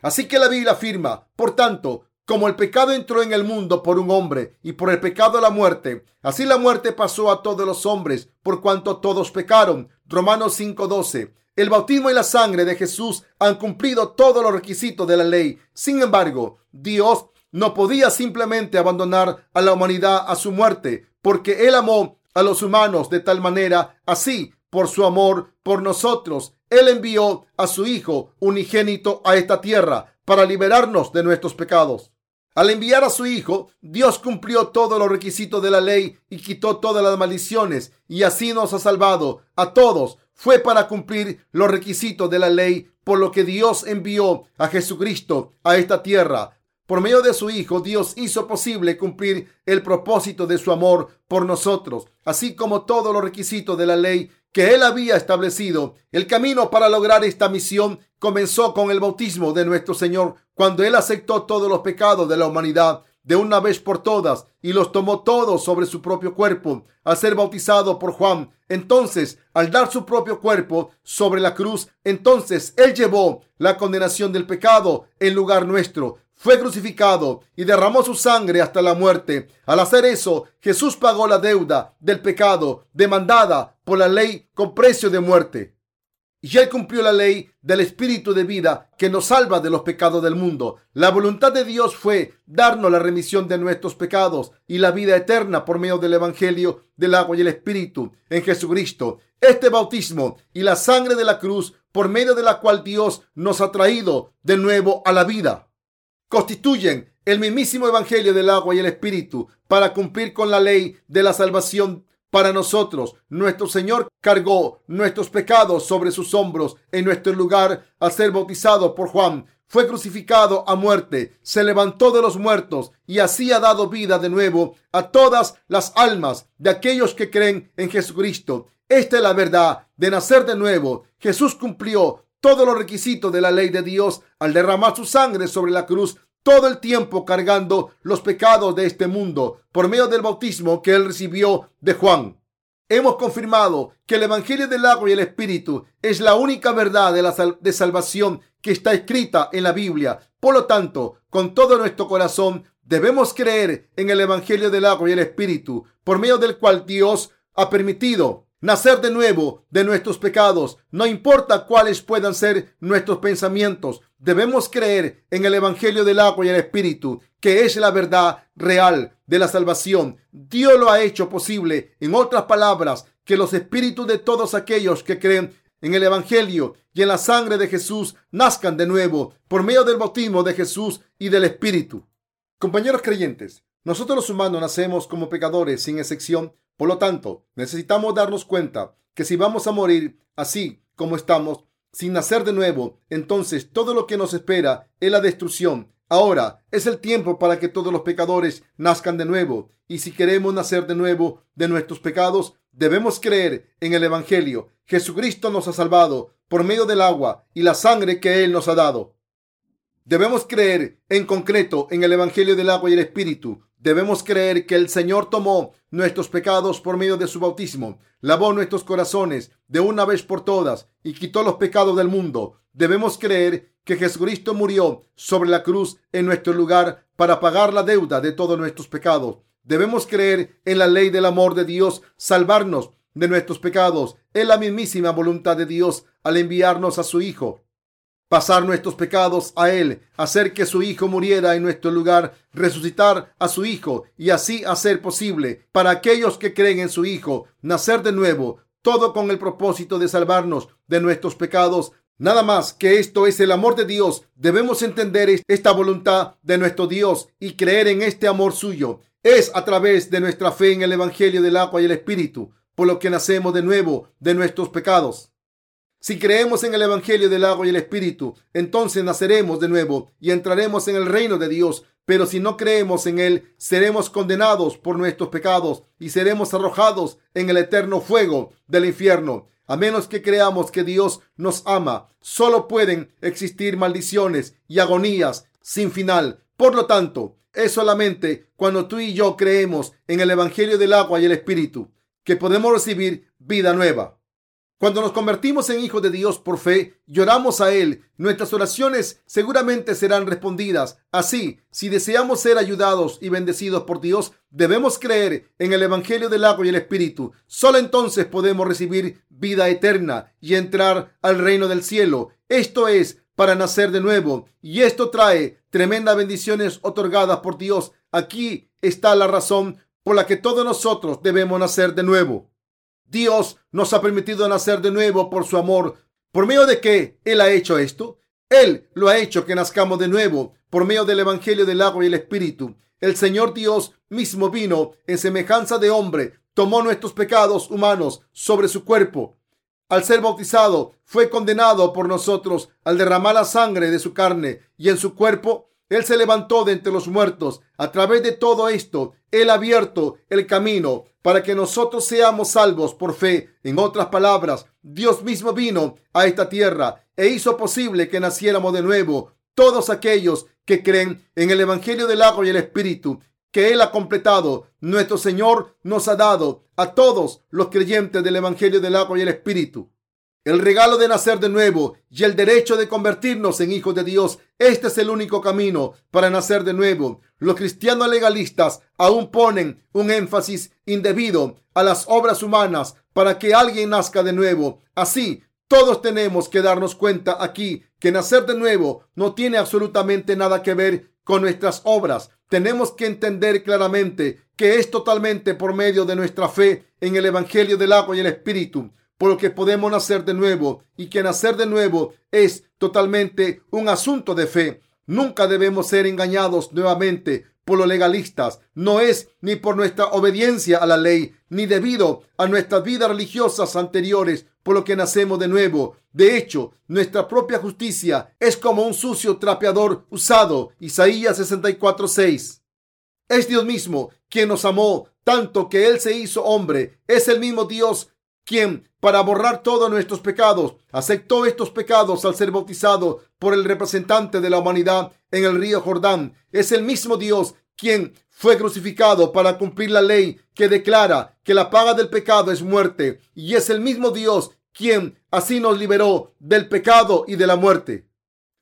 Así que la Biblia afirma, por tanto, como el pecado entró en el mundo por un hombre y por el pecado la muerte, así la muerte pasó a todos los hombres por cuanto todos pecaron. Romanos 5:12. El bautismo y la sangre de Jesús han cumplido todos los requisitos de la ley. Sin embargo, Dios no podía simplemente abandonar a la humanidad a su muerte, porque Él amó a los humanos de tal manera, así, por su amor por nosotros, Él envió a su Hijo unigénito a esta tierra para liberarnos de nuestros pecados. Al enviar a su Hijo, Dios cumplió todos los requisitos de la ley y quitó todas las maldiciones y así nos ha salvado a todos. Fue para cumplir los requisitos de la ley, por lo que Dios envió a Jesucristo a esta tierra. Por medio de su Hijo, Dios hizo posible cumplir el propósito de su amor por nosotros, así como todos los requisitos de la ley que Él había establecido. El camino para lograr esta misión comenzó con el bautismo de nuestro Señor, cuando Él aceptó todos los pecados de la humanidad de una vez por todas y los tomó todos sobre su propio cuerpo al ser bautizado por Juan. Entonces, al dar su propio cuerpo sobre la cruz, entonces Él llevó la condenación del pecado en lugar nuestro fue crucificado y derramó su sangre hasta la muerte. Al hacer eso, Jesús pagó la deuda del pecado demandada por la ley con precio de muerte. Y él cumplió la ley del Espíritu de vida que nos salva de los pecados del mundo. La voluntad de Dios fue darnos la remisión de nuestros pecados y la vida eterna por medio del Evangelio del agua y el Espíritu en Jesucristo. Este bautismo y la sangre de la cruz por medio de la cual Dios nos ha traído de nuevo a la vida constituyen el mismísimo Evangelio del agua y el Espíritu para cumplir con la ley de la salvación para nosotros. Nuestro Señor cargó nuestros pecados sobre sus hombros en nuestro lugar al ser bautizado por Juan. Fue crucificado a muerte, se levantó de los muertos y así ha dado vida de nuevo a todas las almas de aquellos que creen en Jesucristo. Esta es la verdad de nacer de nuevo. Jesús cumplió todos los requisitos de la ley de Dios al derramar su sangre sobre la cruz todo el tiempo cargando los pecados de este mundo por medio del bautismo que él recibió de Juan. Hemos confirmado que el Evangelio del agua y el Espíritu es la única verdad de, la de salvación que está escrita en la Biblia. Por lo tanto, con todo nuestro corazón debemos creer en el Evangelio del agua y el Espíritu, por medio del cual Dios ha permitido nacer de nuevo de nuestros pecados, no importa cuáles puedan ser nuestros pensamientos. Debemos creer en el Evangelio del agua y el Espíritu, que es la verdad real de la salvación. Dios lo ha hecho posible, en otras palabras, que los espíritus de todos aquellos que creen en el Evangelio y en la sangre de Jesús nazcan de nuevo por medio del bautismo de Jesús y del Espíritu. Compañeros creyentes, nosotros los humanos nacemos como pecadores sin excepción por lo tanto, necesitamos darnos cuenta que si vamos a morir así como estamos, sin nacer de nuevo, entonces todo lo que nos espera es la destrucción. Ahora es el tiempo para que todos los pecadores nazcan de nuevo. Y si queremos nacer de nuevo de nuestros pecados, debemos creer en el Evangelio. Jesucristo nos ha salvado por medio del agua y la sangre que Él nos ha dado. Debemos creer en concreto en el Evangelio del agua y el Espíritu. Debemos creer que el Señor tomó nuestros pecados por medio de su bautismo, lavó nuestros corazones de una vez por todas y quitó los pecados del mundo. Debemos creer que Jesucristo murió sobre la cruz en nuestro lugar para pagar la deuda de todos nuestros pecados. Debemos creer en la ley del amor de Dios, salvarnos de nuestros pecados. Es la mismísima voluntad de Dios al enviarnos a su Hijo pasar nuestros pecados a Él, hacer que su Hijo muriera en nuestro lugar, resucitar a su Hijo y así hacer posible para aquellos que creen en su Hijo nacer de nuevo, todo con el propósito de salvarnos de nuestros pecados. Nada más que esto es el amor de Dios. Debemos entender esta voluntad de nuestro Dios y creer en este amor suyo. Es a través de nuestra fe en el Evangelio del agua y el Espíritu, por lo que nacemos de nuevo de nuestros pecados. Si creemos en el Evangelio del agua y el Espíritu, entonces naceremos de nuevo y entraremos en el reino de Dios. Pero si no creemos en Él, seremos condenados por nuestros pecados y seremos arrojados en el eterno fuego del infierno. A menos que creamos que Dios nos ama, solo pueden existir maldiciones y agonías sin final. Por lo tanto, es solamente cuando tú y yo creemos en el Evangelio del agua y el Espíritu que podemos recibir vida nueva. Cuando nos convertimos en hijos de Dios por fe, lloramos a Él, nuestras oraciones seguramente serán respondidas. Así, si deseamos ser ayudados y bendecidos por Dios, debemos creer en el Evangelio del agua y el Espíritu. Solo entonces podemos recibir vida eterna y entrar al reino del cielo. Esto es para nacer de nuevo. Y esto trae tremendas bendiciones otorgadas por Dios. Aquí está la razón por la que todos nosotros debemos nacer de nuevo. Dios nos ha permitido nacer de nuevo por su amor. ¿Por medio de qué Él ha hecho esto? Él lo ha hecho que nazcamos de nuevo por medio del Evangelio del agua y el Espíritu. El Señor Dios mismo vino en semejanza de hombre, tomó nuestros pecados humanos sobre su cuerpo. Al ser bautizado, fue condenado por nosotros al derramar la sangre de su carne y en su cuerpo él se levantó de entre los muertos. A través de todo esto, Él ha abierto el camino para que nosotros seamos salvos por fe. En otras palabras, Dios mismo vino a esta tierra e hizo posible que naciéramos de nuevo. Todos aquellos que creen en el Evangelio del agua y el Espíritu que Él ha completado, nuestro Señor nos ha dado a todos los creyentes del Evangelio del agua y el Espíritu el regalo de nacer de nuevo y el derecho de convertirnos en hijos de Dios. Este es el único camino para nacer de nuevo. Los cristianos legalistas aún ponen un énfasis indebido a las obras humanas para que alguien nazca de nuevo. Así, todos tenemos que darnos cuenta aquí que nacer de nuevo no tiene absolutamente nada que ver con nuestras obras. Tenemos que entender claramente que es totalmente por medio de nuestra fe en el Evangelio del agua y el Espíritu por lo que podemos nacer de nuevo y que nacer de nuevo es totalmente un asunto de fe. Nunca debemos ser engañados nuevamente por los legalistas. No es ni por nuestra obediencia a la ley, ni debido a nuestras vidas religiosas anteriores por lo que nacemos de nuevo. De hecho, nuestra propia justicia es como un sucio trapeador usado. Isaías 64:6. Es Dios mismo quien nos amó tanto que Él se hizo hombre. Es el mismo Dios quien, para borrar todos nuestros pecados, aceptó estos pecados al ser bautizado por el representante de la humanidad en el río Jordán. Es el mismo Dios quien fue crucificado para cumplir la ley que declara que la paga del pecado es muerte. Y es el mismo Dios quien así nos liberó del pecado y de la muerte.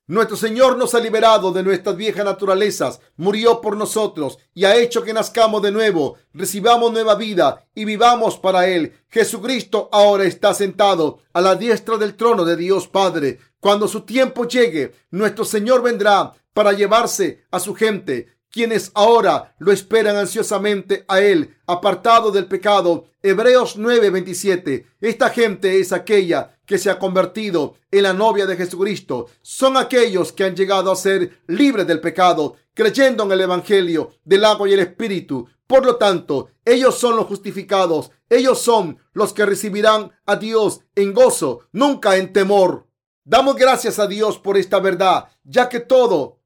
Nuestro Señor nos ha liberado de nuestras viejas naturalezas, murió por nosotros y ha hecho que nazcamos de nuevo, recibamos nueva vida y vivamos para Él. Jesucristo ahora está sentado a la diestra del trono de Dios Padre. Cuando su tiempo llegue, nuestro Señor vendrá para llevarse a su gente quienes ahora lo esperan ansiosamente a Él, apartado del pecado. Hebreos 9:27. Esta gente es aquella que se ha convertido en la novia de Jesucristo. Son aquellos que han llegado a ser libres del pecado, creyendo en el Evangelio del agua y el Espíritu. Por lo tanto, ellos son los justificados. Ellos son los que recibirán a Dios en gozo, nunca en temor. Damos gracias a Dios por esta verdad, ya que todo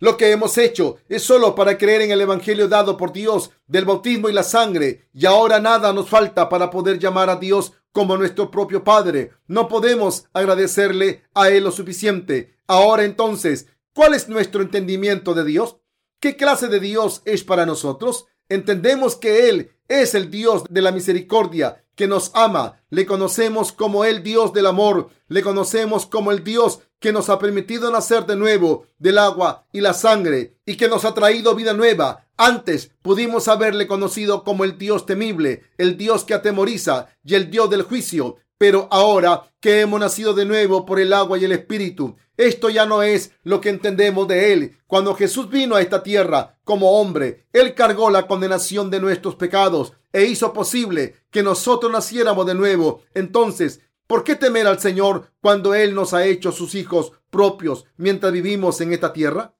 lo que hemos hecho es solo para creer en el Evangelio dado por Dios del bautismo y la sangre, y ahora nada nos falta para poder llamar a Dios como nuestro propio Padre. No podemos agradecerle a Él lo suficiente. Ahora entonces, ¿cuál es nuestro entendimiento de Dios? ¿Qué clase de Dios es para nosotros? Entendemos que Él es el Dios de la misericordia, que nos ama. Le conocemos como el Dios del amor. Le conocemos como el Dios que nos ha permitido nacer de nuevo del agua y la sangre y que nos ha traído vida nueva. Antes pudimos haberle conocido como el Dios temible, el Dios que atemoriza y el Dios del juicio. Pero ahora que hemos nacido de nuevo por el agua y el Espíritu, esto ya no es lo que entendemos de Él. Cuando Jesús vino a esta tierra como hombre, Él cargó la condenación de nuestros pecados e hizo posible que nosotros naciéramos de nuevo. Entonces, ¿Por qué temer al Señor cuando Él nos ha hecho sus hijos propios mientras vivimos en esta tierra?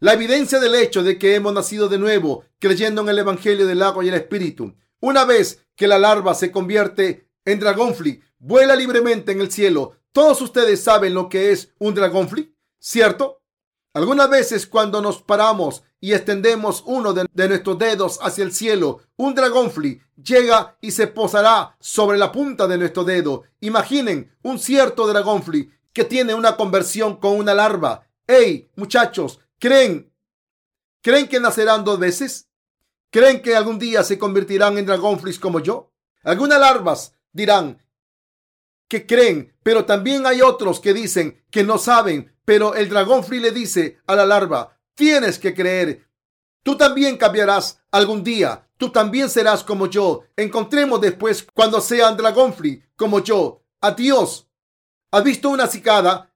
La evidencia del hecho de que hemos nacido de nuevo creyendo en el Evangelio del agua y el Espíritu. Una vez que la larva se convierte en dragonfly, vuela libremente en el cielo. Todos ustedes saben lo que es un dragonfly, ¿cierto? Algunas veces cuando nos paramos y extendemos uno de, nuestros dedos hacia el cielo, un dragonfly llega y se posará sobre la punta de nuestro dedo. Imaginen un cierto dragonfly que tiene una conversión con una larva. Hey, muchachos, ¿creen? ¿Creen que nacerán dos veces? ¿Creen que algún día se convertirán en dragonflies como yo? Algunas larvas dirán que creen, pero también hay otros que dicen que no saben, pero el dragonfly le dice a la larva, tienes que creer. Tú también cambiarás algún día. Tú también serás como yo. Encontremos después cuando sean dragonfly como yo. Adiós. ¿Has visto una cicada?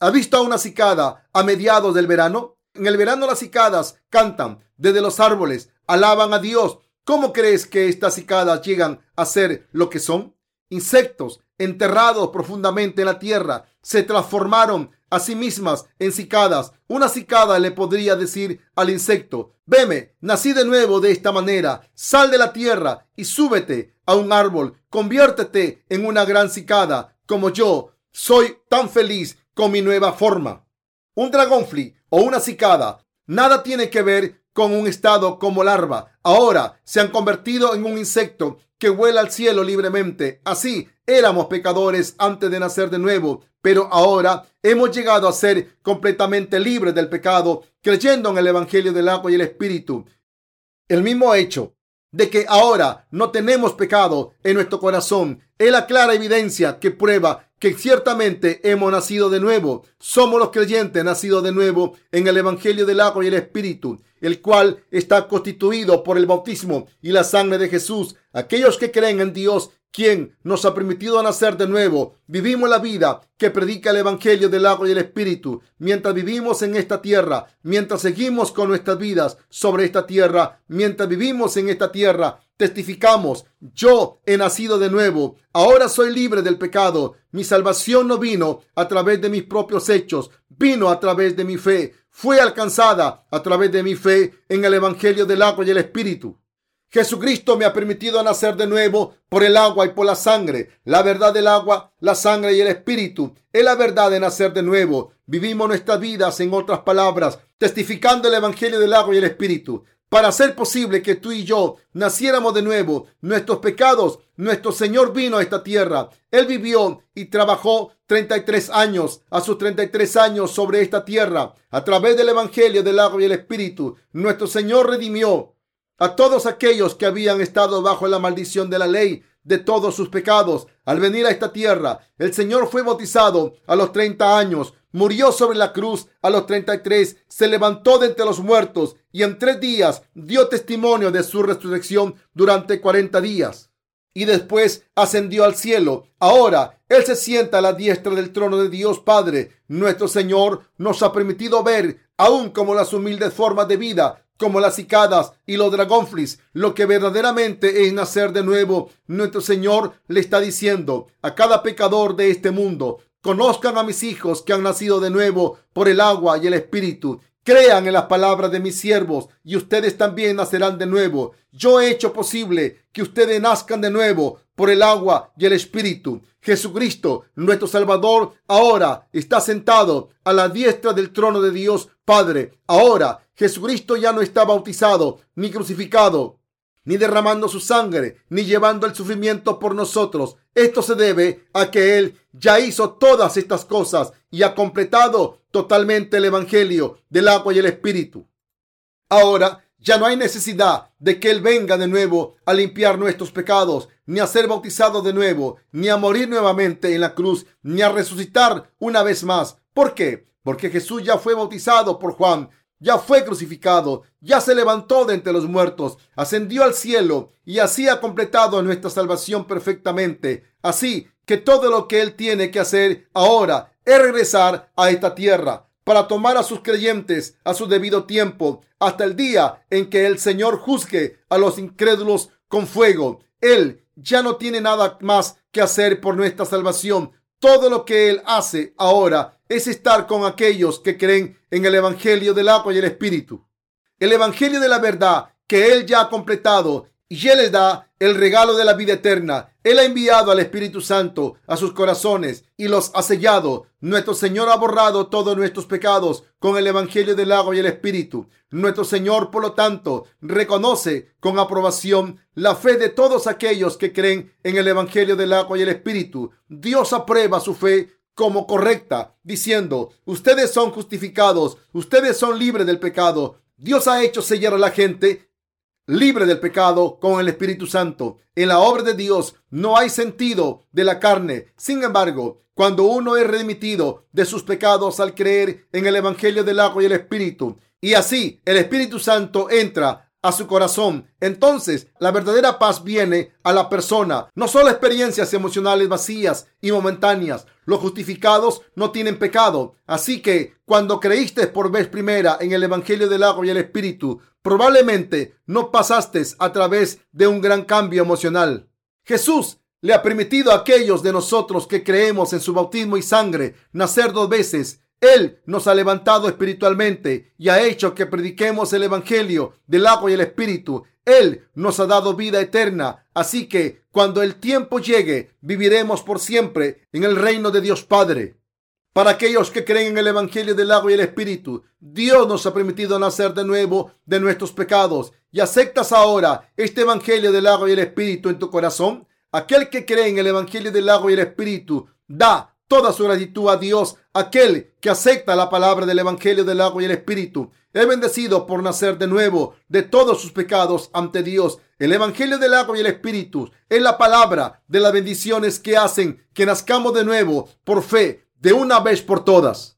¿Has visto a una cicada a mediados del verano? En el verano las cicadas cantan desde los árboles, alaban a Dios. ¿Cómo crees que estas cicadas llegan a ser lo que son? Insectos enterrados profundamente en la tierra se transformaron a sí mismas en cicadas. Una cicada le podría decir al insecto, veme, nací de nuevo de esta manera, sal de la tierra y súbete a un árbol, conviértete en una gran cicada como yo. Soy tan feliz con mi nueva forma. Un dragonfly o una cicada nada tiene que ver con un estado como larva. Ahora se han convertido en un insecto que vuela al cielo libremente. Así éramos pecadores antes de nacer de nuevo, pero ahora hemos llegado a ser completamente libres del pecado, creyendo en el Evangelio del agua y el Espíritu. El mismo hecho de que ahora no tenemos pecado en nuestro corazón es la clara evidencia que prueba que ciertamente hemos nacido de nuevo. Somos los creyentes nacidos de nuevo en el Evangelio del agua y el Espíritu, el cual está constituido por el bautismo y la sangre de Jesús. Aquellos que creen en Dios quien nos ha permitido nacer de nuevo. Vivimos la vida que predica el Evangelio del agua y el Espíritu. Mientras vivimos en esta tierra, mientras seguimos con nuestras vidas sobre esta tierra, mientras vivimos en esta tierra, testificamos, yo he nacido de nuevo, ahora soy libre del pecado. Mi salvación no vino a través de mis propios hechos, vino a través de mi fe. Fue alcanzada a través de mi fe en el Evangelio del agua y el Espíritu. Jesucristo me ha permitido nacer de nuevo por el agua y por la sangre. La verdad del agua, la sangre y el espíritu es la verdad de nacer de nuevo. Vivimos nuestras vidas, en otras palabras, testificando el evangelio del agua y el espíritu. Para hacer posible que tú y yo naciéramos de nuevo, nuestros pecados, nuestro Señor vino a esta tierra. Él vivió y trabajó 33 años, a sus 33 años sobre esta tierra. A través del Evangelio del agua y el Espíritu, nuestro Señor redimió a todos aquellos que habían estado bajo la maldición de la ley de todos sus pecados. Al venir a esta tierra, el Señor fue bautizado a los 30 años, murió sobre la cruz a los 33, se levantó de entre los muertos y en tres días dio testimonio de su resurrección durante 40 días. Y después ascendió al cielo. Ahora Él se sienta a la diestra del trono de Dios Padre. Nuestro Señor nos ha permitido ver, aún como las humildes formas de vida como las cicadas y los dragonflies, lo que verdaderamente es nacer de nuevo. Nuestro Señor le está diciendo a cada pecador de este mundo, conozcan a mis hijos que han nacido de nuevo por el agua y el espíritu. Crean en las palabras de mis siervos y ustedes también nacerán de nuevo. Yo he hecho posible que ustedes nazcan de nuevo por el agua y el espíritu. Jesucristo, nuestro Salvador, ahora está sentado a la diestra del trono de Dios Padre. Ahora Jesucristo ya no está bautizado ni crucificado, ni derramando su sangre, ni llevando el sufrimiento por nosotros. Esto se debe a que Él ya hizo todas estas cosas y ha completado totalmente el Evangelio del agua y el Espíritu. Ahora ya no hay necesidad de que Él venga de nuevo a limpiar nuestros pecados, ni a ser bautizado de nuevo, ni a morir nuevamente en la cruz, ni a resucitar una vez más. ¿Por qué? Porque Jesús ya fue bautizado por Juan ya fue crucificado, ya se levantó de entre los muertos, ascendió al cielo y así ha completado nuestra salvación perfectamente. Así que todo lo que Él tiene que hacer ahora es regresar a esta tierra para tomar a sus creyentes a su debido tiempo, hasta el día en que el Señor juzgue a los incrédulos con fuego. Él ya no tiene nada más que hacer por nuestra salvación. Todo lo que Él hace ahora es estar con aquellos que creen en el Evangelio del agua y el Espíritu. El Evangelio de la verdad que Él ya ha completado y Él les da el regalo de la vida eterna. Él ha enviado al Espíritu Santo a sus corazones y los ha sellado. Nuestro Señor ha borrado todos nuestros pecados con el Evangelio del agua y el Espíritu. Nuestro Señor, por lo tanto, reconoce con aprobación la fe de todos aquellos que creen en el Evangelio del agua y el Espíritu. Dios aprueba su fe como correcta, diciendo, ustedes son justificados, ustedes son libres del pecado. Dios ha hecho sellar a la gente libre del pecado con el Espíritu Santo. En la obra de Dios no hay sentido de la carne. Sin embargo, cuando uno es remitido de sus pecados al creer en el Evangelio del agua y el Espíritu, y así el Espíritu Santo entra a su corazón, entonces la verdadera paz viene a la persona. No solo experiencias emocionales vacías y momentáneas. Los justificados no tienen pecado. Así que cuando creíste por vez primera en el Evangelio del agua y el Espíritu, probablemente no pasaste a través de un gran cambio emocional. Jesús le ha permitido a aquellos de nosotros que creemos en su bautismo y sangre nacer dos veces. Él nos ha levantado espiritualmente y ha hecho que prediquemos el Evangelio del agua y el Espíritu. Él nos ha dado vida eterna. Así que cuando el tiempo llegue, viviremos por siempre en el reino de Dios Padre. Para aquellos que creen en el Evangelio del agua y el Espíritu, Dios nos ha permitido nacer de nuevo de nuestros pecados. ¿Y aceptas ahora este Evangelio del agua y el Espíritu en tu corazón? Aquel que cree en el Evangelio del agua y el Espíritu da toda su gratitud a Dios. Aquel que acepta la palabra del Evangelio del agua y el Espíritu es bendecido por nacer de nuevo de todos sus pecados ante Dios. El Evangelio del agua y el Espíritu es la palabra de las bendiciones que hacen que nazcamos de nuevo por fe de una vez por todas.